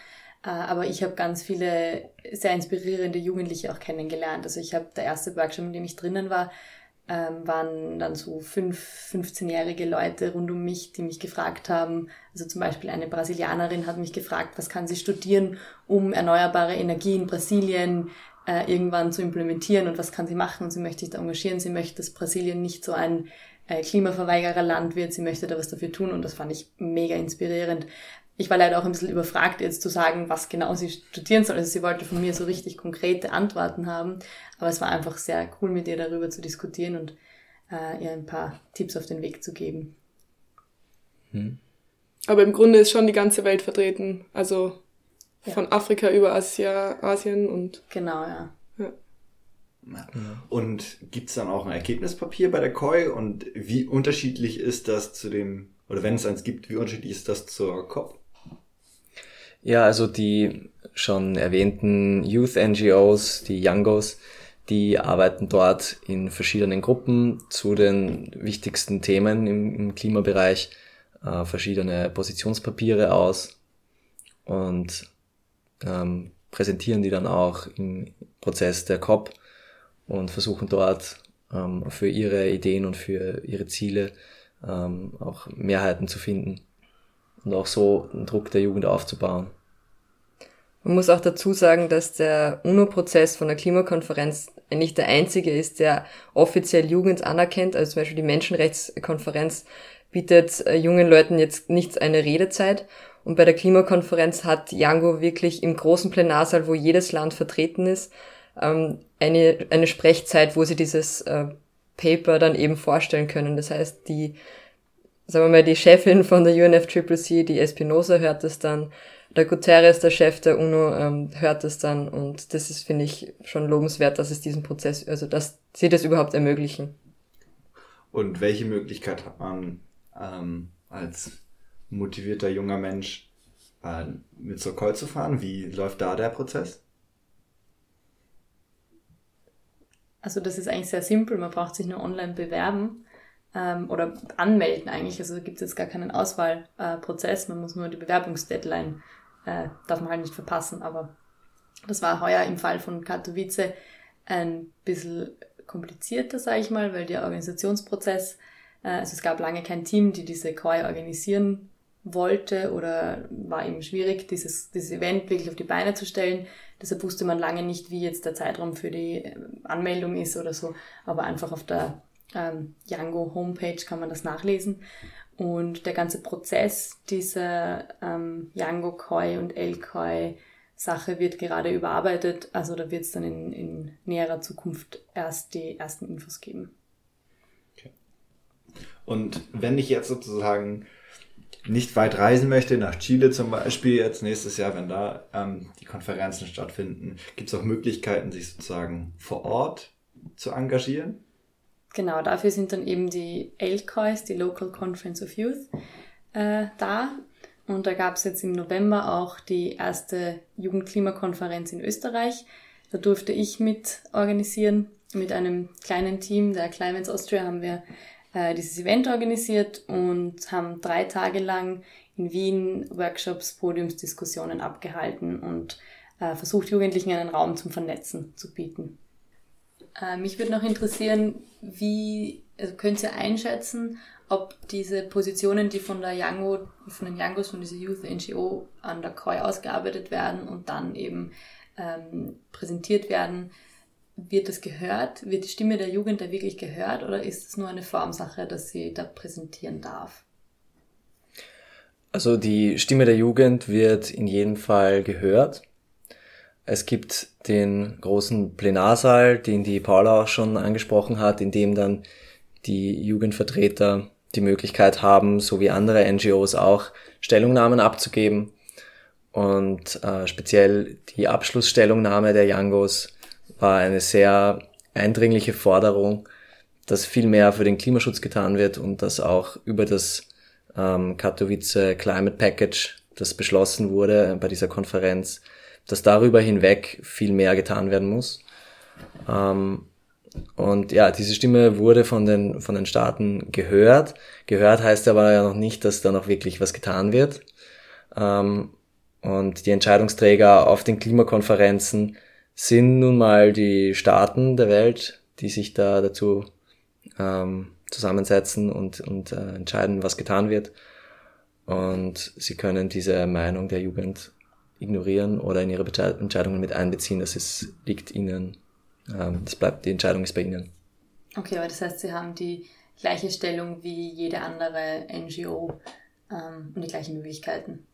Äh, aber ich habe ganz viele sehr inspirierende Jugendliche auch kennengelernt. Also ich habe der erste Workshop, in dem ich drinnen war, ähm, waren dann so fünf, 15-jährige Leute rund um mich, die mich gefragt haben. Also zum Beispiel eine Brasilianerin hat mich gefragt, was kann sie studieren, um erneuerbare Energie in Brasilien äh, irgendwann zu implementieren und was kann sie machen. Und sie möchte sich da engagieren. Sie möchte, dass Brasilien nicht so ein äh, Klimaverweigerer-Land wird. Sie möchte da was dafür tun und das fand ich mega inspirierend. Ich war leider auch ein bisschen überfragt, jetzt zu sagen, was genau sie studieren soll. Also sie wollte von mir so richtig konkrete Antworten haben, aber es war einfach sehr cool, mit ihr darüber zu diskutieren und äh, ihr ein paar Tipps auf den Weg zu geben. Hm. Aber im Grunde ist schon die ganze Welt vertreten. Also ja. von Afrika über Asia, Asien und. Genau, ja. ja. Und gibt's dann auch ein Ergebnispapier bei der COI und wie unterschiedlich ist das zu dem, oder wenn es eins gibt, wie unterschiedlich ist das zur COP? Ja, also die schon erwähnten Youth NGOs, die Youngos, die arbeiten dort in verschiedenen Gruppen zu den wichtigsten Themen im, im Klimabereich, äh, verschiedene Positionspapiere aus und ähm, präsentieren die dann auch im Prozess der COP und versuchen dort ähm, für ihre Ideen und für ihre Ziele ähm, auch Mehrheiten zu finden und auch so einen Druck der Jugend aufzubauen. Man muss auch dazu sagen, dass der UNO-Prozess von der Klimakonferenz eigentlich der einzige ist, der offiziell Jugend anerkennt. Also zum Beispiel die Menschenrechtskonferenz bietet äh, jungen Leuten jetzt nicht eine Redezeit. Und bei der Klimakonferenz hat Jango wirklich im großen Plenarsaal, wo jedes Land vertreten ist, ähm, eine, eine Sprechzeit, wo sie dieses äh, Paper dann eben vorstellen können. Das heißt, die, sagen wir mal, die Chefin von der UNFCCC, die Espinosa, hört es dann, der Guterres, der Chef der UNO, ähm, hört es dann und das ist, finde ich, schon lobenswert, dass es diesen Prozess, also dass sie das überhaupt ermöglichen. Und welche Möglichkeit hat man ähm, als motivierter junger Mensch äh, mit zur Call zu fahren? Wie läuft da der Prozess? Also das ist eigentlich sehr simpel, man braucht sich nur online bewerben ähm, oder anmelden eigentlich. Also gibt es jetzt gar keinen Auswahlprozess, man muss nur die Bewerbungsdeadline äh, darf man halt nicht verpassen. Aber das war heuer im Fall von Katowice ein bisschen komplizierter, sage ich mal, weil der Organisationsprozess, äh, also es gab lange kein Team, die diese COI organisieren wollte oder war eben schwierig, dieses, dieses Event wirklich auf die Beine zu stellen. Deshalb wusste man lange nicht, wie jetzt der Zeitraum für die äh, Anmeldung ist oder so, aber einfach auf der ähm, Django Homepage kann man das nachlesen. Und der ganze Prozess dieser ähm, Yango Koi und El Koi Sache wird gerade überarbeitet. Also da wird es dann in, in näherer Zukunft erst die ersten Infos geben. Okay. Und wenn ich jetzt sozusagen nicht weit reisen möchte, nach Chile zum Beispiel, jetzt nächstes Jahr, wenn da ähm, die Konferenzen stattfinden, gibt es auch Möglichkeiten, sich sozusagen vor Ort zu engagieren? Genau, dafür sind dann eben die LCOIs, die Local Conference of Youth, äh, da. Und da gab es jetzt im November auch die erste Jugendklimakonferenz in Österreich. Da durfte ich mit organisieren. Mit einem kleinen Team der Climates Austria haben wir äh, dieses Event organisiert und haben drei Tage lang in Wien Workshops, Podiumsdiskussionen abgehalten und äh, versucht, Jugendlichen einen Raum zum Vernetzen zu bieten. Äh, mich würde noch interessieren, wie also könnt ihr einschätzen, ob diese Positionen, die von der Yango, von den Yangos, von dieser Youth NGO an der COI ausgearbeitet werden und dann eben ähm, präsentiert werden, wird das gehört? Wird die Stimme der Jugend da wirklich gehört oder ist es nur eine Formsache, dass sie da präsentieren darf? Also die Stimme der Jugend wird in jedem Fall gehört. Es gibt den großen Plenarsaal, den die Paula auch schon angesprochen hat, in dem dann die Jugendvertreter die Möglichkeit haben, so wie andere NGOs auch, Stellungnahmen abzugeben. Und äh, speziell die Abschlussstellungnahme der Youngos war eine sehr eindringliche Forderung, dass viel mehr für den Klimaschutz getan wird und dass auch über das ähm, Katowice Climate Package, das beschlossen wurde bei dieser Konferenz, dass darüber hinweg viel mehr getan werden muss. Ähm, und ja, diese Stimme wurde von den, von den Staaten gehört. Gehört heißt aber ja noch nicht, dass da noch wirklich was getan wird. Ähm, und die Entscheidungsträger auf den Klimakonferenzen sind nun mal die Staaten der Welt, die sich da dazu ähm, zusammensetzen und, und äh, entscheiden, was getan wird. Und sie können diese Meinung der Jugend ignorieren oder in ihre Entscheidungen mit einbeziehen. Das ist, liegt ihnen, ähm, das bleibt, die Entscheidung ist bei ihnen. Okay, aber das heißt, sie haben die gleiche Stellung wie jede andere NGO ähm, und die gleichen Möglichkeiten.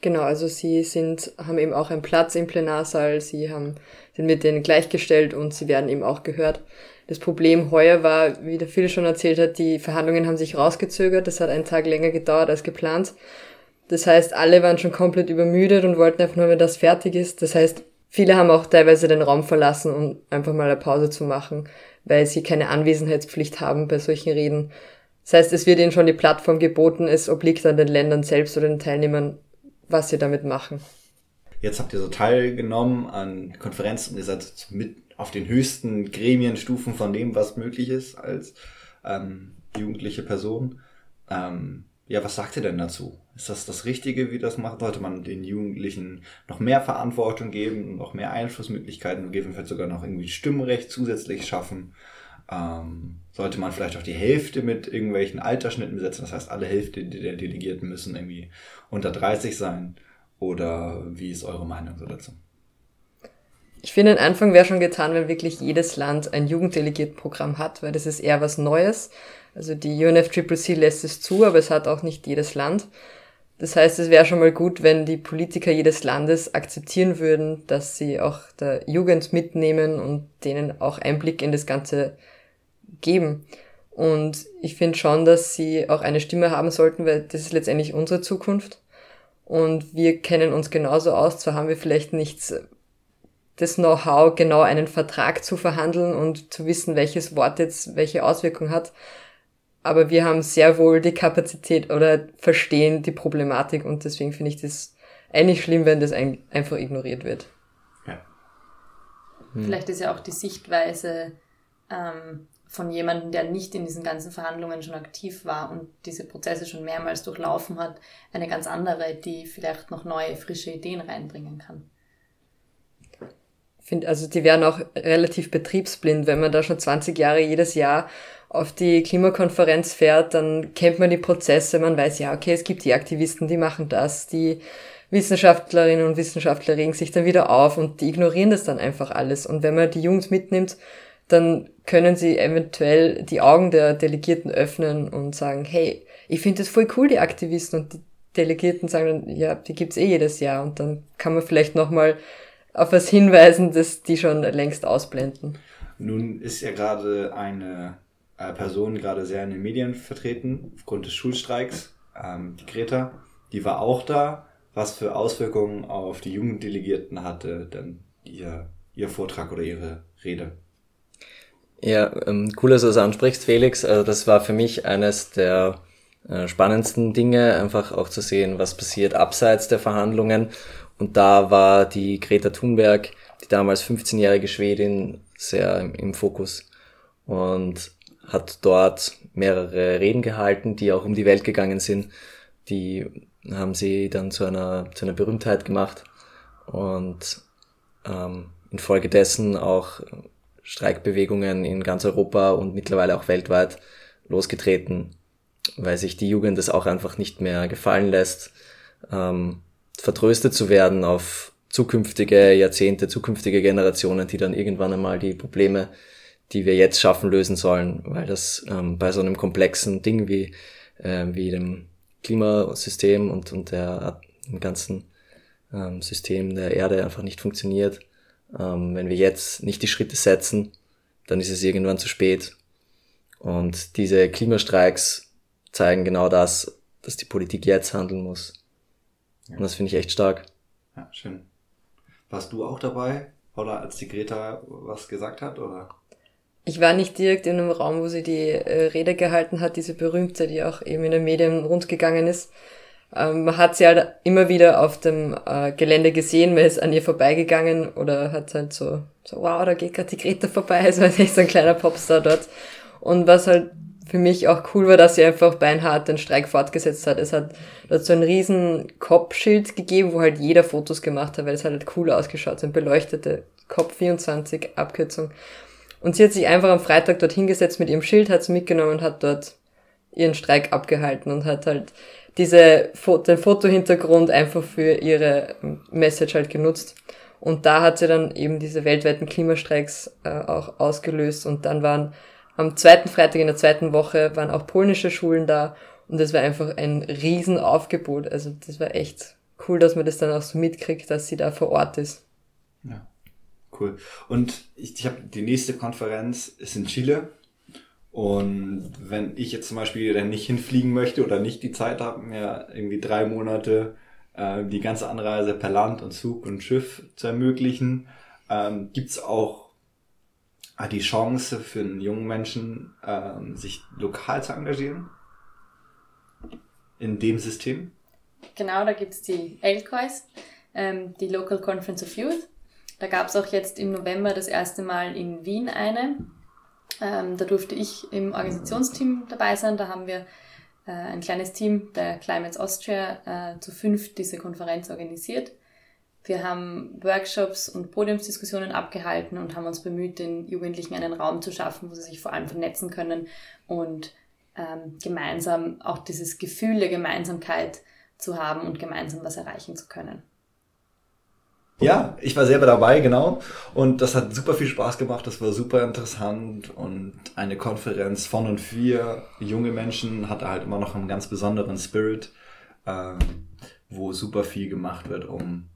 Genau, also sie sind, haben eben auch einen Platz im Plenarsaal, sie haben, sind mit denen gleichgestellt und sie werden eben auch gehört. Das Problem heuer war, wie der Phil schon erzählt hat, die Verhandlungen haben sich rausgezögert, das hat einen Tag länger gedauert als geplant. Das heißt, alle waren schon komplett übermüdet und wollten einfach nur, wenn das fertig ist. Das heißt, viele haben auch teilweise den Raum verlassen, um einfach mal eine Pause zu machen, weil sie keine Anwesenheitspflicht haben bei solchen Reden. Das heißt, es wird ihnen schon die Plattform geboten, es obliegt an den Ländern selbst oder den Teilnehmern, was sie damit machen. Jetzt habt ihr so teilgenommen an Konferenzen, ihr seid mit auf den höchsten Gremienstufen von dem, was möglich ist als ähm, jugendliche Person. Ähm, ja, was sagt ihr denn dazu? Ist das das Richtige, wie das macht? Sollte man den Jugendlichen noch mehr Verantwortung geben, noch mehr Einflussmöglichkeiten, gegebenenfalls sogar noch irgendwie Stimmrecht zusätzlich schaffen? Ähm, sollte man vielleicht auch die Hälfte mit irgendwelchen Altersschnitten besetzen? Das heißt, alle Hälfte der Delegierten müssen irgendwie unter 30 sein. Oder wie ist eure Meinung so dazu? Ich finde, ein Anfang wäre schon getan, wenn wirklich jedes Land ein Jugenddelegiertenprogramm hat, weil das ist eher was Neues. Also die UNFCCC lässt es zu, aber es hat auch nicht jedes Land. Das heißt, es wäre schon mal gut, wenn die Politiker jedes Landes akzeptieren würden, dass sie auch der Jugend mitnehmen und denen auch Einblick in das Ganze geben. Und ich finde schon, dass sie auch eine Stimme haben sollten, weil das ist letztendlich unsere Zukunft. Und wir kennen uns genauso aus. Zwar haben wir vielleicht nichts das Know-how, genau einen Vertrag zu verhandeln und zu wissen, welches Wort jetzt welche Auswirkung hat. Aber wir haben sehr wohl die Kapazität oder verstehen die Problematik und deswegen finde ich das eigentlich schlimm, wenn das ein, einfach ignoriert wird. Ja. Hm. Vielleicht ist ja auch die Sichtweise ähm, von jemandem, der nicht in diesen ganzen Verhandlungen schon aktiv war und diese Prozesse schon mehrmals durchlaufen hat, eine ganz andere, die vielleicht noch neue, frische Ideen reinbringen kann. Find, also die wären auch relativ betriebsblind, wenn man da schon 20 Jahre jedes Jahr auf die Klimakonferenz fährt, dann kennt man die Prozesse, man weiß, ja, okay, es gibt die Aktivisten, die machen das, die Wissenschaftlerinnen und Wissenschaftler regen sich dann wieder auf und die ignorieren das dann einfach alles. Und wenn man die Jungs mitnimmt, dann können sie eventuell die Augen der Delegierten öffnen und sagen, hey, ich finde das voll cool, die Aktivisten und die Delegierten sagen dann, ja, die gibt's eh jedes Jahr und dann kann man vielleicht nochmal auf was hinweisen, das die schon längst ausblenden. Nun ist ja gerade eine äh, Person gerade sehr in den Medien vertreten, aufgrund des Schulstreiks. Ähm, die Greta, die war auch da. Was für Auswirkungen auf die Jugenddelegierten hatte denn ihr, ihr Vortrag oder ihre Rede? Ja, ähm, cool, dass du das ansprichst, Felix. Also das war für mich eines der äh, spannendsten Dinge, einfach auch zu sehen, was passiert abseits der Verhandlungen. Und da war die Greta Thunberg, die damals 15-jährige Schwedin, sehr im Fokus und hat dort mehrere Reden gehalten, die auch um die Welt gegangen sind. Die haben sie dann zu einer, zu einer Berühmtheit gemacht und ähm, infolgedessen auch Streikbewegungen in ganz Europa und mittlerweile auch weltweit losgetreten, weil sich die Jugend es auch einfach nicht mehr gefallen lässt, ähm, vertröstet zu werden auf zukünftige Jahrzehnte, zukünftige Generationen, die dann irgendwann einmal die Probleme, die wir jetzt schaffen, lösen sollen, weil das ähm, bei so einem komplexen Ding wie, äh, wie dem Klimasystem und, und der, dem ganzen ähm, System der Erde einfach nicht funktioniert ähm, wenn wir jetzt nicht die Schritte setzen, dann ist es irgendwann zu spät. Und diese Klimastreiks zeigen genau das, dass die Politik jetzt handeln muss. Ja. Und das finde ich echt stark. Ja, schön. Warst du auch dabei, oder als die Greta was gesagt hat, oder? Ich war nicht direkt in einem Raum, wo sie die äh, Rede gehalten hat, diese berühmte, die auch eben in den Medien rundgegangen ist. Ähm, man hat sie halt immer wieder auf dem äh, Gelände gesehen, man ist an ihr vorbeigegangen oder hat halt so, so wow, da geht gerade die Greta vorbei, es war echt so ein kleiner Popstar dort. Und was halt für mich auch cool war, dass sie einfach beinhart den Streik fortgesetzt hat. Es hat so ein riesen Kopfschild gegeben, wo halt jeder Fotos gemacht hat, weil es halt cool ausgeschaut, so ein beleuchtete Cop 24 Abkürzung. Und sie hat sich einfach am Freitag dort hingesetzt mit ihrem Schild, hat es mitgenommen und hat dort ihren Streik abgehalten und hat halt diese, den Fotohintergrund einfach für ihre Message halt genutzt. Und da hat sie dann eben diese weltweiten Klimastreiks äh, auch ausgelöst und dann waren am zweiten Freitag in der zweiten Woche waren auch polnische Schulen da und das war einfach ein Riesenaufgebot. Also das war echt cool, dass man das dann auch so mitkriegt, dass sie da vor Ort ist. Ja, cool. Und ich, ich habe die nächste Konferenz ist in Chile und wenn ich jetzt zum Beispiel dann nicht hinfliegen möchte oder nicht die Zeit habe, mir irgendwie drei Monate äh, die ganze Anreise per Land und Zug und Schiff zu ermöglichen, ähm, gibt auch äh, die Chance für einen jungen Menschen, ähm, sich lokal zu engagieren in dem System? Genau, da gibt's die LCOIS, ähm, die Local Conference of Youth. Da gab's auch jetzt im November das erste Mal in Wien eine. Ähm, da durfte ich im Organisationsteam dabei sein. Da haben wir äh, ein kleines Team der Climates Austria äh, zu fünf diese Konferenz organisiert. Wir haben Workshops und Podiumsdiskussionen abgehalten und haben uns bemüht, den Jugendlichen einen Raum zu schaffen, wo sie sich vor allem vernetzen können und ähm, gemeinsam auch dieses Gefühl der Gemeinsamkeit zu haben und gemeinsam was erreichen zu können. Ja, ich war selber dabei, genau. Und das hat super viel Spaß gemacht. Das war super interessant. Und eine Konferenz von und für junge Menschen hatte halt immer noch einen ganz besonderen Spirit, äh, wo super viel gemacht wird, um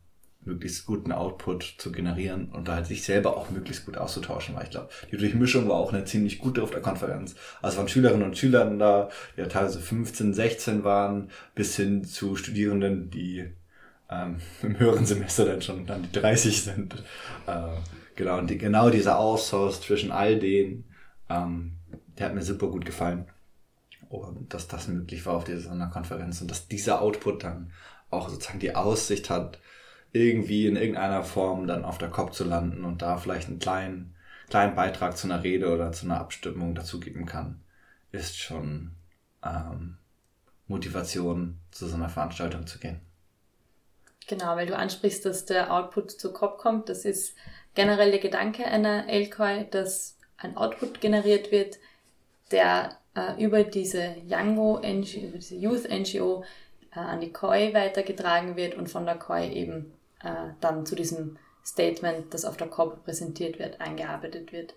möglichst guten Output zu generieren und da halt sich selber auch möglichst gut auszutauschen, weil ich glaube, die Durchmischung war auch eine ziemlich gute auf der Konferenz. Also waren Schülerinnen und Schüler da, die ja teilweise 15, 16 waren, bis hin zu Studierenden, die ähm, (laughs) im höheren Semester dann schon dann die 30 sind. Äh, genau, und die, genau dieser Austausch zwischen all denen, ähm, der hat mir super gut gefallen. Und dass das möglich war auf dieser Konferenz und dass dieser Output dann auch sozusagen die Aussicht hat, irgendwie in irgendeiner Form dann auf der Kopf zu landen und da vielleicht einen kleinen, kleinen Beitrag zu einer Rede oder zu einer Abstimmung dazugeben kann, ist schon ähm, Motivation, zu so einer Veranstaltung zu gehen. Genau, weil du ansprichst, dass der Output zu Kopf kommt. Das ist generell der Gedanke einer LCOI, dass ein Output generiert wird, der äh, über diese Yango NGO, über diese Youth NGO äh, an die COI weitergetragen wird und von der COI eben äh, dann zu diesem Statement, das auf der COP präsentiert wird, eingearbeitet wird.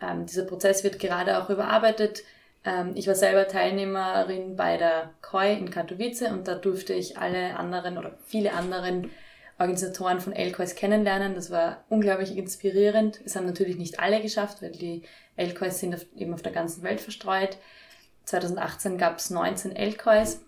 Ähm, dieser Prozess wird gerade auch überarbeitet. Ähm, ich war selber Teilnehmerin bei der COI in Katowice und da durfte ich alle anderen oder viele anderen Organisatoren von LCOIs kennenlernen. Das war unglaublich inspirierend. Es haben natürlich nicht alle geschafft, weil die LCOIs sind auf, eben auf der ganzen Welt verstreut. 2018 gab es 19 LCOIs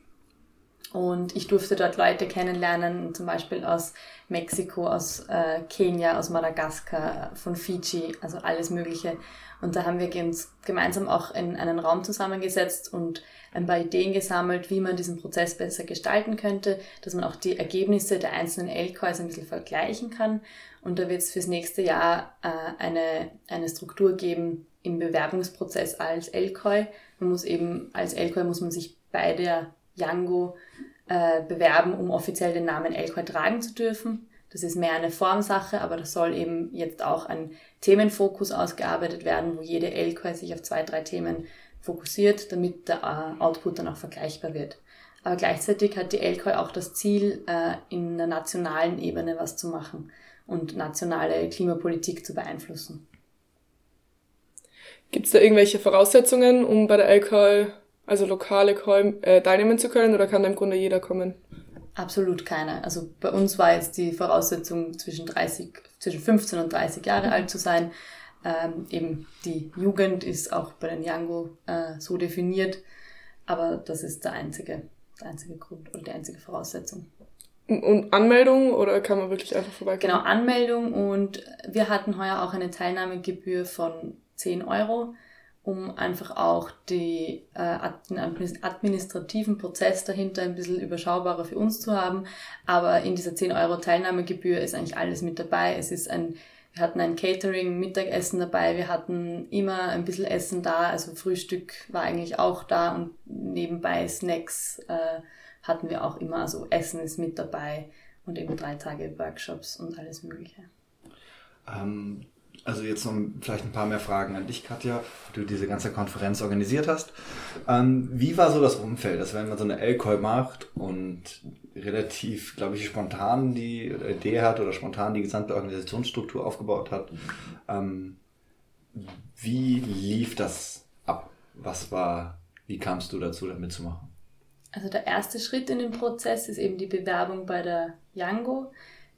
und ich durfte dort Leute kennenlernen, zum Beispiel aus Mexiko, aus äh, Kenia, aus Madagaskar, von Fiji, also alles Mögliche. Und da haben wir uns gemeinsam auch in einen Raum zusammengesetzt und ein paar Ideen gesammelt, wie man diesen Prozess besser gestalten könnte, dass man auch die Ergebnisse der einzelnen LCOIs ein bisschen vergleichen kann. Und da wird es fürs nächste Jahr äh, eine, eine Struktur geben im Bewerbungsprozess als LCOI. Man muss eben, als LCOI muss man sich bei der Yango äh, bewerben, um offiziell den Namen LCOI tragen zu dürfen. Das ist mehr eine Formsache, aber das soll eben jetzt auch ein Themenfokus ausgearbeitet werden, wo jede LCOI sich auf zwei, drei Themen fokussiert, damit der äh, Output dann auch vergleichbar wird. Aber gleichzeitig hat die LCOI auch das Ziel, äh, in der nationalen Ebene was zu machen und nationale Klimapolitik zu beeinflussen. Gibt es da irgendwelche Voraussetzungen, um bei der LCOI, also lokale äh, teilnehmen zu können oder kann da im Grunde jeder kommen? Absolut keine. Also bei uns war jetzt die Voraussetzung zwischen 30, zwischen 15 und 30 Jahre alt zu sein. Ähm, eben die Jugend ist auch bei den Yango äh, so definiert, aber das ist der einzige, der einzige Grund oder die einzige Voraussetzung. Und Anmeldung oder kann man wirklich einfach vorbeikommen? Genau, Anmeldung und wir hatten heuer auch eine Teilnahmegebühr von 10 Euro um einfach auch die, äh, den administrativen Prozess dahinter ein bisschen überschaubarer für uns zu haben. Aber in dieser 10 Euro Teilnahmegebühr ist eigentlich alles mit dabei. Es ist ein, wir hatten ein Catering, Mittagessen dabei, wir hatten immer ein bisschen Essen da, also Frühstück war eigentlich auch da und nebenbei Snacks äh, hatten wir auch immer, also Essen ist mit dabei und eben drei Tage Workshops und alles Mögliche. Ähm, also jetzt noch vielleicht ein paar mehr Fragen an dich, Katja, du diese ganze Konferenz organisiert hast. Ähm, wie war so das Umfeld, dass wenn man so eine LCOI macht und relativ, glaube ich, spontan die Idee hat oder spontan die gesamte Organisationsstruktur aufgebaut hat, ähm, wie lief das ab? Was war, wie kamst du dazu, da mitzumachen? Also der erste Schritt in dem Prozess ist eben die Bewerbung bei der Yango.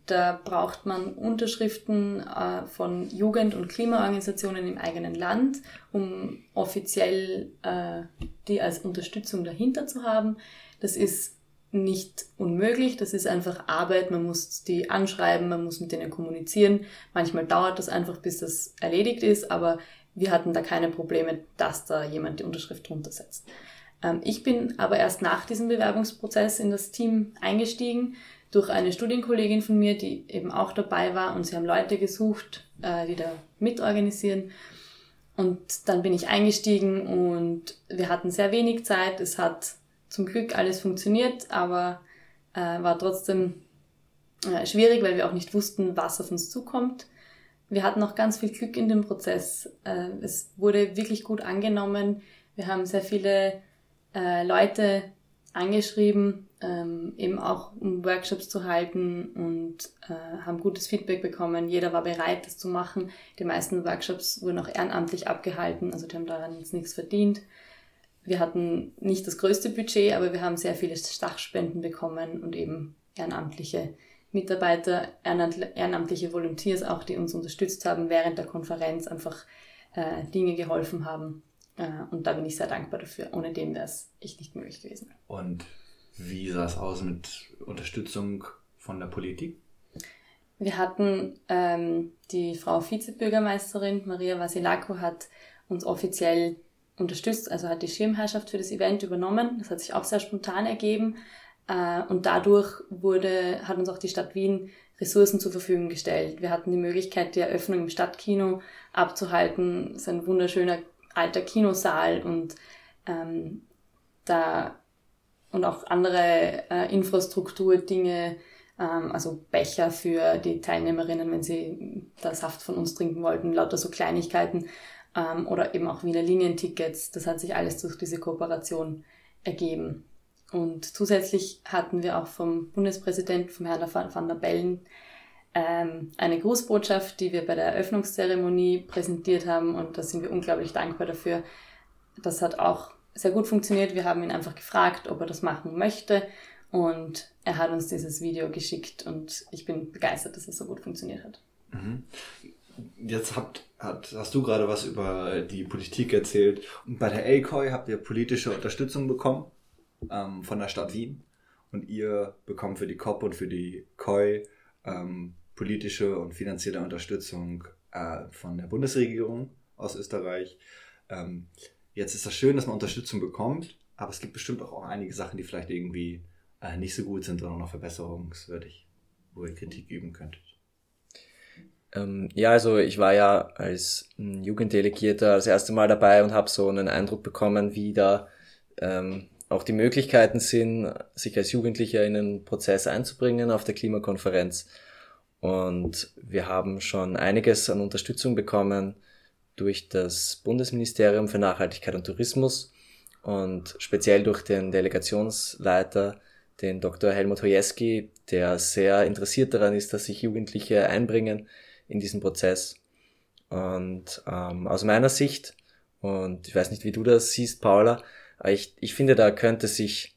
Da braucht man Unterschriften äh, von Jugend- und Klimaorganisationen im eigenen Land, um offiziell äh, die als Unterstützung dahinter zu haben. Das ist nicht unmöglich, das ist einfach Arbeit, man muss die anschreiben, man muss mit denen kommunizieren. Manchmal dauert das einfach, bis das erledigt ist, aber wir hatten da keine Probleme, dass da jemand die Unterschrift drunter setzt. Ähm, ich bin aber erst nach diesem Bewerbungsprozess in das Team eingestiegen durch eine Studienkollegin von mir, die eben auch dabei war und sie haben Leute gesucht, äh, die da mitorganisieren. Und dann bin ich eingestiegen und wir hatten sehr wenig Zeit. Es hat zum Glück alles funktioniert, aber äh, war trotzdem äh, schwierig, weil wir auch nicht wussten, was auf uns zukommt. Wir hatten auch ganz viel Glück in dem Prozess. Äh, es wurde wirklich gut angenommen. Wir haben sehr viele äh, Leute angeschrieben, ähm, eben auch um Workshops zu halten und äh, haben gutes Feedback bekommen. Jeder war bereit, das zu machen. Die meisten Workshops wurden auch ehrenamtlich abgehalten, also die haben daran jetzt nichts verdient. Wir hatten nicht das größte Budget, aber wir haben sehr viele Stachspenden bekommen und eben ehrenamtliche Mitarbeiter, ehrenamtliche Volunteers auch, die uns unterstützt haben während der Konferenz, einfach äh, Dinge geholfen haben. Äh, und da bin ich sehr dankbar dafür. Ohne dem wäre es echt nicht möglich gewesen. Und wie sah es aus mit Unterstützung von der Politik? Wir hatten ähm, die Frau Vizebürgermeisterin Maria Vasilako hat uns offiziell unterstützt, also hat die Schirmherrschaft für das Event übernommen. Das hat sich auch sehr spontan ergeben. Äh, und dadurch wurde, hat uns auch die Stadt Wien Ressourcen zur Verfügung gestellt. Wir hatten die Möglichkeit, die Eröffnung im Stadtkino abzuhalten. Es ist ein wunderschöner alter Kinosaal und ähm, da und auch andere äh, Infrastrukturdinge, ähm, also Becher für die Teilnehmerinnen, wenn sie da Saft von uns trinken wollten, lauter so Kleinigkeiten ähm, oder eben auch Wiener Linientickets. Das hat sich alles durch diese Kooperation ergeben. Und zusätzlich hatten wir auch vom Bundespräsidenten, vom Herrn van der Bellen, ähm, eine Grußbotschaft, die wir bei der Eröffnungszeremonie präsentiert haben und da sind wir unglaublich dankbar dafür. Das hat auch sehr gut funktioniert. Wir haben ihn einfach gefragt, ob er das machen möchte und er hat uns dieses Video geschickt und ich bin begeistert, dass es so gut funktioniert hat. Mhm. Jetzt habt, hat, hast du gerade was über die Politik erzählt. Und bei der ACOI habt ihr politische Unterstützung bekommen ähm, von der Stadt Wien. Und ihr bekommt für die COP und für die COI ähm, politische und finanzielle Unterstützung äh, von der Bundesregierung aus Österreich. Ähm, Jetzt ist das schön, dass man Unterstützung bekommt, aber es gibt bestimmt auch einige Sachen, die vielleicht irgendwie äh, nicht so gut sind, sondern noch verbesserungswürdig, wo ihr Kritik üben könntet. Ähm, ja, also ich war ja als Jugenddelegierter das erste Mal dabei und habe so einen Eindruck bekommen, wie da ähm, auch die Möglichkeiten sind, sich als Jugendlicher in einen Prozess einzubringen auf der Klimakonferenz. Und wir haben schon einiges an Unterstützung bekommen durch das Bundesministerium für Nachhaltigkeit und Tourismus und speziell durch den Delegationsleiter, den Dr. Helmut Hojeski, der sehr interessiert daran ist, dass sich Jugendliche einbringen in diesen Prozess. Und ähm, aus meiner Sicht, und ich weiß nicht, wie du das siehst, Paula, ich, ich finde, da könnte sich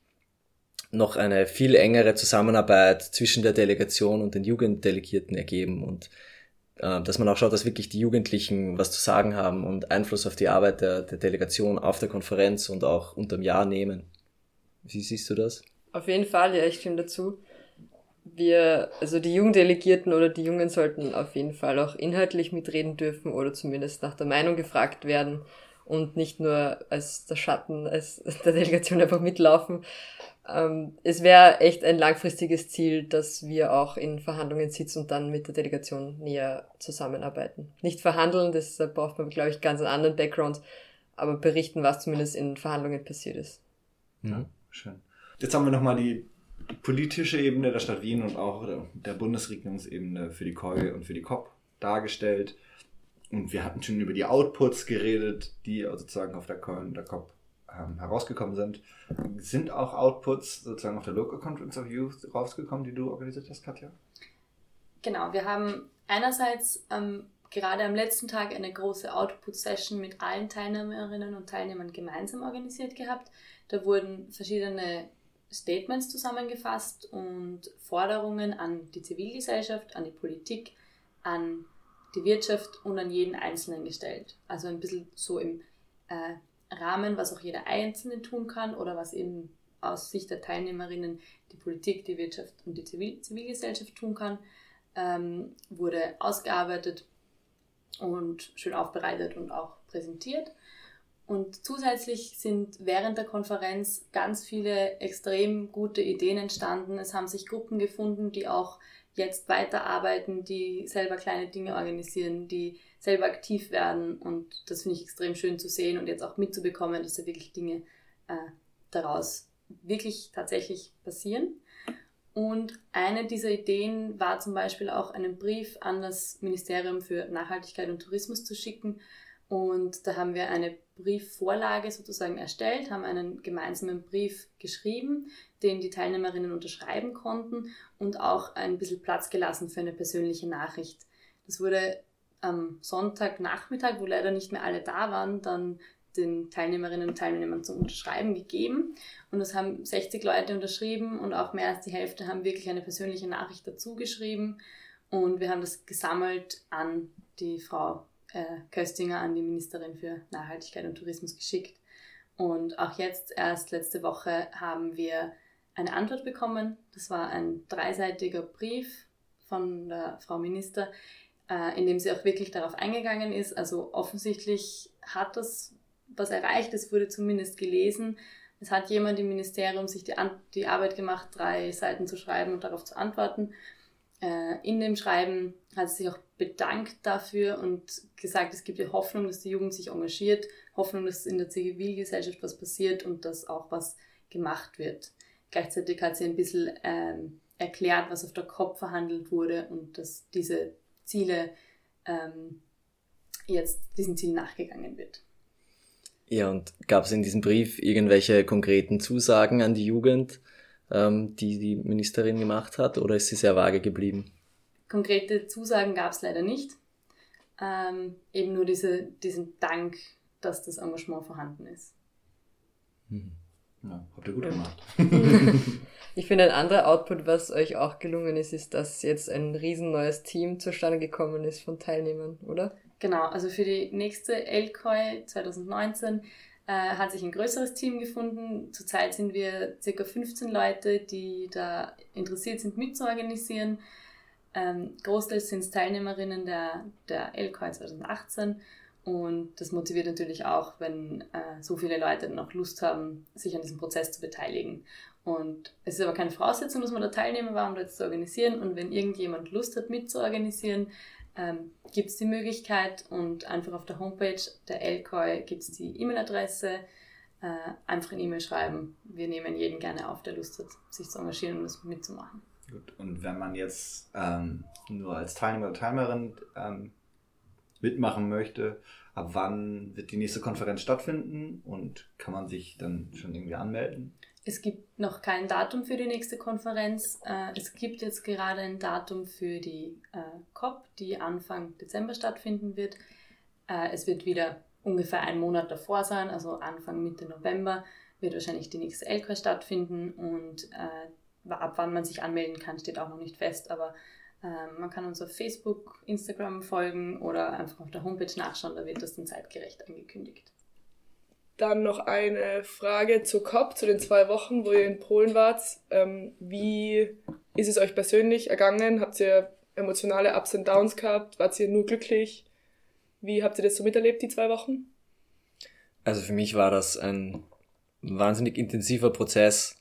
noch eine viel engere Zusammenarbeit zwischen der Delegation und den Jugenddelegierten ergeben. Und dass man auch schaut, dass wirklich die Jugendlichen was zu sagen haben und Einfluss auf die Arbeit der, der Delegation auf der Konferenz und auch unterm Jahr nehmen. Wie siehst du das? Auf jeden Fall, ja, ich stimme dazu. Wir, also die Jugenddelegierten oder die Jungen sollten auf jeden Fall auch inhaltlich mitreden dürfen oder zumindest nach der Meinung gefragt werden. und nicht nur als der Schatten als der Delegation einfach mitlaufen. Ähm, es wäre echt ein langfristiges Ziel, dass wir auch in Verhandlungen sitzen und dann mit der Delegation näher zusammenarbeiten. Nicht verhandeln, das braucht man, glaube ich, ganz einen anderen Background, aber berichten, was zumindest in Verhandlungen passiert ist. Ja, schön. Jetzt haben wir nochmal die politische Ebene der Stadt Wien und auch der Bundesregierungsebene für die KOI und für die COP dargestellt. Und wir hatten schon über die Outputs geredet, die sozusagen auf der KOI und der COP ähm, herausgekommen sind. Sind auch Outputs sozusagen auf der Local Conference of Youth rausgekommen, die du organisiert hast, Katja? Genau, wir haben einerseits ähm, gerade am letzten Tag eine große Output-Session mit allen Teilnehmerinnen und Teilnehmern gemeinsam organisiert gehabt. Da wurden verschiedene Statements zusammengefasst und Forderungen an die Zivilgesellschaft, an die Politik, an die Wirtschaft und an jeden Einzelnen gestellt. Also ein bisschen so im äh, Rahmen, was auch jeder Einzelne tun kann oder was eben aus Sicht der Teilnehmerinnen die Politik, die Wirtschaft und die Zivil Zivilgesellschaft tun kann, ähm, wurde ausgearbeitet und schön aufbereitet und auch präsentiert. Und zusätzlich sind während der Konferenz ganz viele extrem gute Ideen entstanden. Es haben sich Gruppen gefunden, die auch jetzt weiterarbeiten, die selber kleine Dinge organisieren, die selber aktiv werden. Und das finde ich extrem schön zu sehen und jetzt auch mitzubekommen, dass da wirklich Dinge äh, daraus wirklich tatsächlich passieren. Und eine dieser Ideen war zum Beispiel auch einen Brief an das Ministerium für Nachhaltigkeit und Tourismus zu schicken. Und da haben wir eine Briefvorlage sozusagen erstellt, haben einen gemeinsamen Brief geschrieben, den die Teilnehmerinnen unterschreiben konnten und auch ein bisschen Platz gelassen für eine persönliche Nachricht. Das wurde am Sonntagnachmittag, wo leider nicht mehr alle da waren, dann den Teilnehmerinnen und Teilnehmern zum Unterschreiben gegeben. Und das haben 60 Leute unterschrieben und auch mehr als die Hälfte haben wirklich eine persönliche Nachricht dazu geschrieben. Und wir haben das gesammelt an die Frau äh, Köstinger an die Ministerin für Nachhaltigkeit und Tourismus geschickt. Und auch jetzt, erst letzte Woche, haben wir eine Antwort bekommen. Das war ein dreiseitiger Brief von der Frau Minister, äh, in dem sie auch wirklich darauf eingegangen ist. Also offensichtlich hat das was erreicht, es wurde zumindest gelesen. Es hat jemand im Ministerium sich die, An die Arbeit gemacht, drei Seiten zu schreiben und darauf zu antworten. Äh, in dem Schreiben hat sie sich auch bedankt dafür und gesagt, es gibt ja Hoffnung, dass die Jugend sich engagiert, Hoffnung, dass in der Zivilgesellschaft was passiert und dass auch was gemacht wird. Gleichzeitig hat sie ein bisschen ähm, erklärt, was auf der COP verhandelt wurde und dass diese Ziele ähm, jetzt diesen Zielen nachgegangen wird. Ja, und gab es in diesem Brief irgendwelche konkreten Zusagen an die Jugend? ähm, die die Ministerin gemacht hat, oder ist sie sehr vage geblieben? Konkrete Zusagen gab es leider nicht. Ähm, eben nur diese, diesen Dank, dass das Engagement vorhanden ist. Hm. Ja, habt ihr gut gemacht. (laughs) ich finde, ein anderer Output, was euch auch gelungen ist, ist, dass jetzt ein riesen neues Team zustande gekommen ist von Teilnehmern, oder? Genau, also für die nächste LCOI 2019 äh, hat sich ein größeres Team gefunden. Zurzeit sind wir circa 15 Leute, die da interessiert sind, mitzuorganisieren. Ähm, großteils sind es Teilnehmerinnen der, der LKI 2018 und das motiviert natürlich auch, wenn äh, so viele Leute noch Lust haben, sich an diesem Prozess zu beteiligen. Und es ist aber keine Voraussetzung, dass man da Teilnehmer war, um das zu organisieren. Und wenn irgendjemand Lust hat, mitzuorganisieren, ähm, gibt es die Möglichkeit und einfach auf der Homepage der LCOI gibt es die E-Mail-Adresse. Äh, einfach eine E-Mail schreiben. Wir nehmen jeden gerne auf, der Lust hat, sich zu engagieren und das mitzumachen. Gut, und wenn man jetzt ähm, nur als Teilnehmer oder Teilnehmerin ähm, mitmachen möchte, ab wann wird die nächste Konferenz stattfinden und kann man sich dann schon irgendwie anmelden? Es gibt noch kein Datum für die nächste Konferenz. Äh, es gibt jetzt gerade ein Datum für die äh, COP, die Anfang Dezember stattfinden wird. Äh, es wird wieder ungefähr einen Monat davor sein, also Anfang Mitte November wird wahrscheinlich die nächste LK stattfinden und ab wann man sich anmelden kann, steht auch noch nicht fest, aber man kann uns auf Facebook, Instagram folgen oder einfach auf der Homepage nachschauen, da wird das dann zeitgerecht angekündigt. Dann noch eine Frage zur COP, zu den zwei Wochen, wo ihr in Polen wart. Ähm, wie ist es euch persönlich ergangen? Habt ihr emotionale Ups und Downs gehabt? Wart ihr nur glücklich? Wie habt ihr das so miterlebt, die zwei Wochen? Also für mich war das ein wahnsinnig intensiver Prozess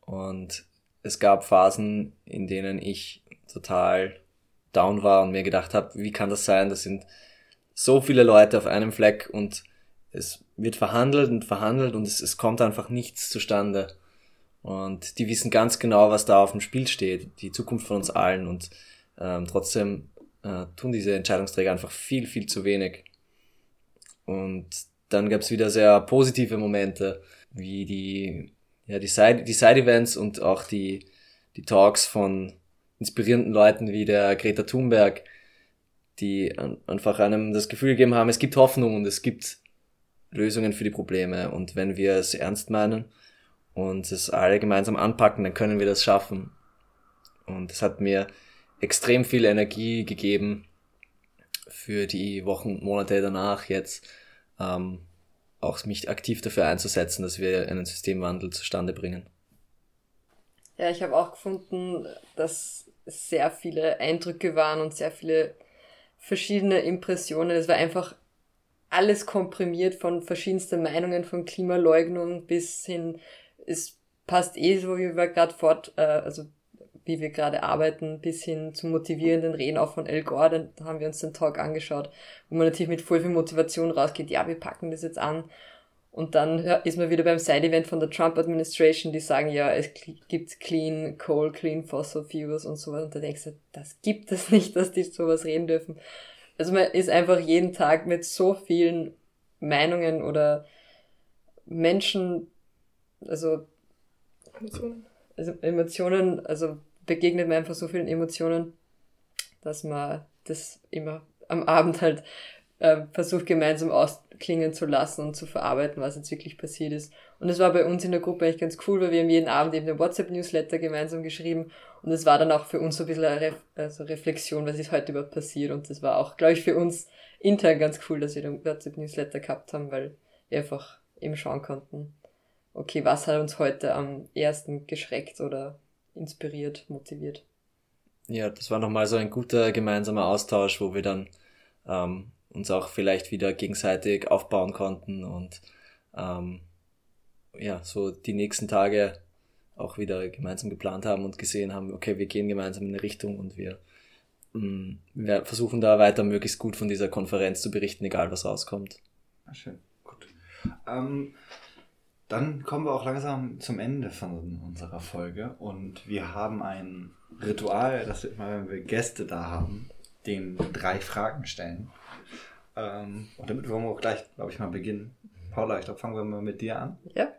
und es gab Phasen, in denen ich total down war und mir gedacht habe, wie kann das sein? Das sind so viele Leute auf einem Fleck und es wird verhandelt und verhandelt und es, es kommt einfach nichts zustande. Und die wissen ganz genau, was da auf dem Spiel steht, die Zukunft von uns allen. Und ähm, trotzdem äh, tun diese Entscheidungsträger einfach viel, viel zu wenig. Und dann gab es wieder sehr positive Momente, wie die, ja, die Side, die Side und auch die, die Talks von inspirierenden Leuten wie der Greta Thunberg, die einfach einem das Gefühl gegeben haben, es gibt Hoffnung und es gibt Lösungen für die Probleme. Und wenn wir es ernst meinen und es alle gemeinsam anpacken, dann können wir das schaffen. Und es hat mir extrem viel Energie gegeben für die Wochen und Monate danach jetzt, ähm, auch mich aktiv dafür einzusetzen, dass wir einen Systemwandel zustande bringen. Ja, ich habe auch gefunden, dass sehr viele Eindrücke waren und sehr viele verschiedene Impressionen. Es war einfach alles komprimiert von verschiedensten Meinungen von Klimaleugnung bis hin, es passt eh so, wie wir gerade fort, äh, also wie wir gerade arbeiten, bis hin zum motivierenden Reden auch von El Gore, da haben wir uns den Talk angeschaut, wo man natürlich mit voll viel Motivation rausgeht, ja, wir packen das jetzt an. Und dann ist man wieder beim Side-Event von der Trump-Administration, die sagen, ja, es gibt Clean Coal, Clean Fossil Fuels und sowas. Und da denkst du, das gibt es (laughs) nicht, dass die sowas reden dürfen. Also man ist einfach jeden Tag mit so vielen Meinungen oder Menschen, also Emotionen, also Emotionen, also begegnet man einfach so vielen Emotionen, dass man das immer am Abend halt äh, versucht gemeinsam ausklingen zu lassen und zu verarbeiten, was jetzt wirklich passiert ist. Und es war bei uns in der Gruppe eigentlich ganz cool, weil wir haben jeden Abend eben den WhatsApp-Newsletter gemeinsam geschrieben und es war dann auch für uns so ein bisschen eine Re also Reflexion, was ist heute überhaupt passiert und das war auch, glaube ich, für uns intern ganz cool, dass wir den WhatsApp-Newsletter gehabt haben, weil wir einfach eben schauen konnten, okay, was hat uns heute am ersten geschreckt oder inspiriert, motiviert. Ja, das war nochmal so ein guter gemeinsamer Austausch, wo wir dann ähm, uns auch vielleicht wieder gegenseitig aufbauen konnten und ähm, ja, so die nächsten Tage auch wieder gemeinsam geplant haben und gesehen haben, okay, wir gehen gemeinsam in eine Richtung und wir, mh, mm, wir versuchen da weiter möglichst gut von dieser Konferenz zu berichten, egal was rauskommt. Ah, schön, gut. Ähm, dann kommen wir auch langsam zum Ende von unserer Folge und wir haben ein Ritual, dass wir immer, wenn wir Gäste da haben, den drei Fragen stellen. Ähm, und damit wollen wir auch gleich, glaube ich, mal beginnen. Paula, ich glaube, fangen wir mal mit dir an. Ja.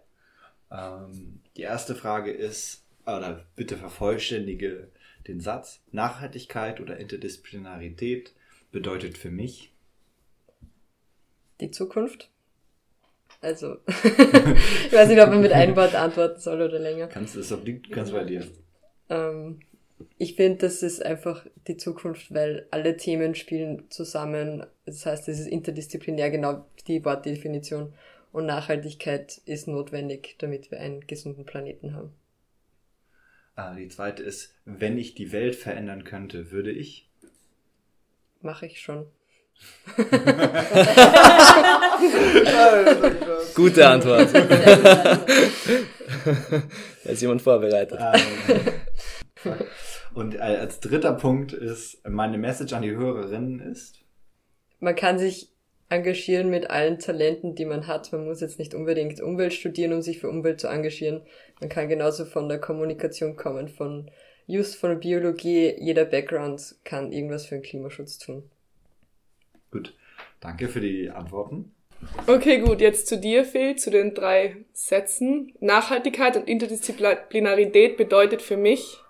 Ähm, die erste Frage ist, oder bitte vervollständige den Satz. Nachhaltigkeit oder Interdisziplinarität bedeutet für mich die Zukunft. Also, (laughs) ich weiß nicht, ob man mit einem Wort antworten soll oder länger. Kannst du, das liegt ganz bei dir. Ähm, ich finde, das ist einfach die Zukunft, weil alle Themen spielen zusammen. Das heißt, es ist interdisziplinär genau die Wortdefinition. Und Nachhaltigkeit ist notwendig, damit wir einen gesunden Planeten haben. Ah, die zweite ist, wenn ich die Welt verändern könnte, würde ich? Mache ich schon. (laughs) Gute Antwort. (laughs) da ist jemand vorbereitet. Ähm, (laughs) und als dritter Punkt ist, meine Message an die Hörerinnen ist? Man kann sich engagieren mit allen Talenten, die man hat. Man muss jetzt nicht unbedingt Umwelt studieren, um sich für Umwelt zu engagieren. Man kann genauso von der Kommunikation kommen, von Just von Biologie. Jeder Background kann irgendwas für den Klimaschutz tun. Gut, danke für die Antworten. Okay, gut, jetzt zu dir, Phil, zu den drei Sätzen. Nachhaltigkeit und Interdisziplinarität bedeutet für mich,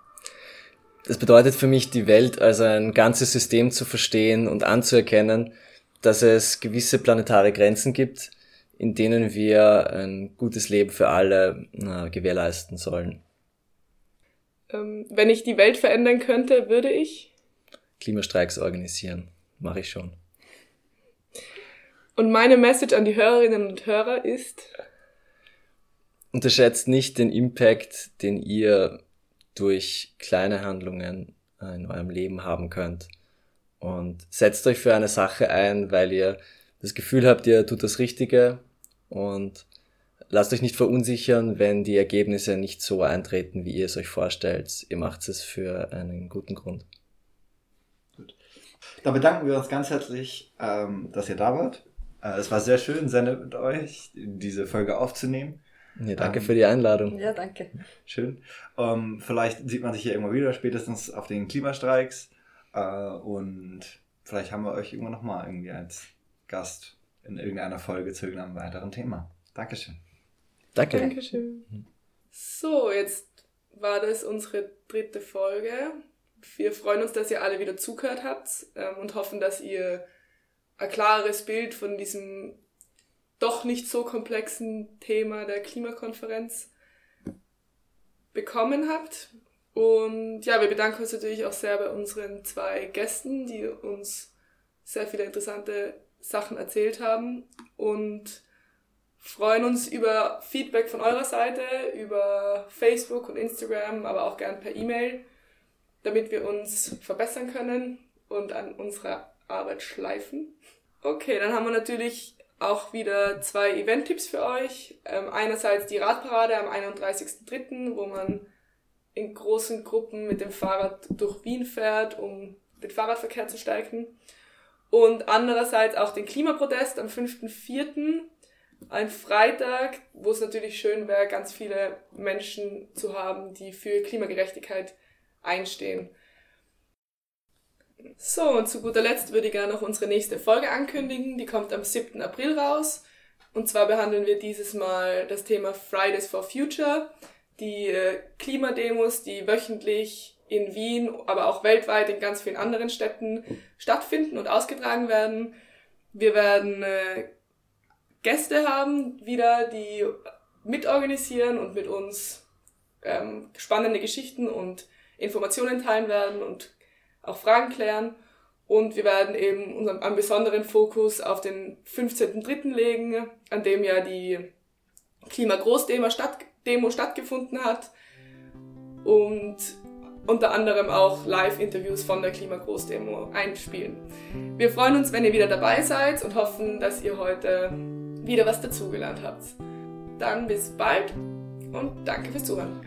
das bedeutet für mich, die Welt als ein ganzes System zu verstehen und anzuerkennen, dass es gewisse planetare Grenzen gibt, in denen wir ein gutes Leben für alle äh, gewährleisten sollen. Ähm, wenn ich die Welt verändern könnte, würde ich? Klimastreiks organisieren. Mache ich schon. Und meine Message an die Hörerinnen und Hörer ist? Unterschätzt nicht den Impact, den ihr durch kleine Handlungen in eurem Leben haben könnt. Und setzt euch für eine Sache ein, weil ihr das Gefühl habt, ihr tut das Richtige und lasst euch nicht verunsichern, wenn die Ergebnisse nicht so eintreten, wie ihr es euch vorstellt. Ihr macht es für einen guten Grund. Da bedanken wir uns ganz herzlich, ähm, dass ihr da wart. Äh, es war sehr schön, Sende mit euch, diese Folge aufzunehmen. Ja, danke Ähm, für die Einladung. Ja, danke. Schön. Ähm, vielleicht sieht man sich hier irgendwann wieder, spätestens auf den Klimastreiks. Äh, und vielleicht haben wir euch irgendwann nochmal irgendwie als Gast in irgendeiner Folge zu irgendeinem weiteren Thema. Dankeschön. Danke. Dankeschön. So, jetzt war das unsere dritte Folge. Wir freuen uns, dass ihr alle wieder zugehört habt ähm, und hoffen, dass ihr ein klares Bild von diesem doch nicht so komplexen Thema der Klimakonferenz bekommen habt. Und ja, wir bedanken uns natürlich auch sehr bei unseren zwei Gästen, die uns sehr viele interessante Sachen erzählt haben und freuen uns über Feedback von eurer Seite, über Facebook und Instagram, aber auch gern per E-Mail, damit wir uns verbessern können und an unserer Arbeit schleifen. Okay, dann haben wir natürlich auch wieder zwei Event-Tipps für euch. Ähm, einerseits die Radparade am 31.03., wo man in großen Gruppen mit dem Fahrrad durch Wien fährt, um den Fahrradverkehr zu stärken. Und andererseits auch den Klimaprotest am 5.04., ein Freitag, wo es natürlich schön wäre, ganz viele Menschen zu haben, die für Klimagerechtigkeit einstehen. So, und zu guter Letzt würde ich gerne noch unsere nächste Folge ankündigen. Die kommt am 7. April raus. Und zwar behandeln wir dieses Mal das Thema Fridays for Future, die äh, Klimademos, die wöchentlich in Wien, aber auch weltweit in ganz vielen anderen Städten stattfinden und ausgetragen werden. Wir werden äh, Gäste haben, wieder, die mitorganisieren und mit uns ähm, spannende Geschichten und Informationen teilen werden und auch Fragen klären. Und wir werden eben unseren, einen besonderen Fokus auf den 15.3. legen, an dem ja die Klimagroßdemo statt, Demo stattgefunden hat. Und unter anderem auch Live-Interviews von der Klimagroßdemo einspielen. Wir freuen uns, wenn ihr wieder dabei seid und hoffen, dass ihr heute wieder was dazugelernt habt. Dann bis bald und danke fürs Zuhören.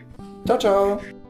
Ciao, ciao.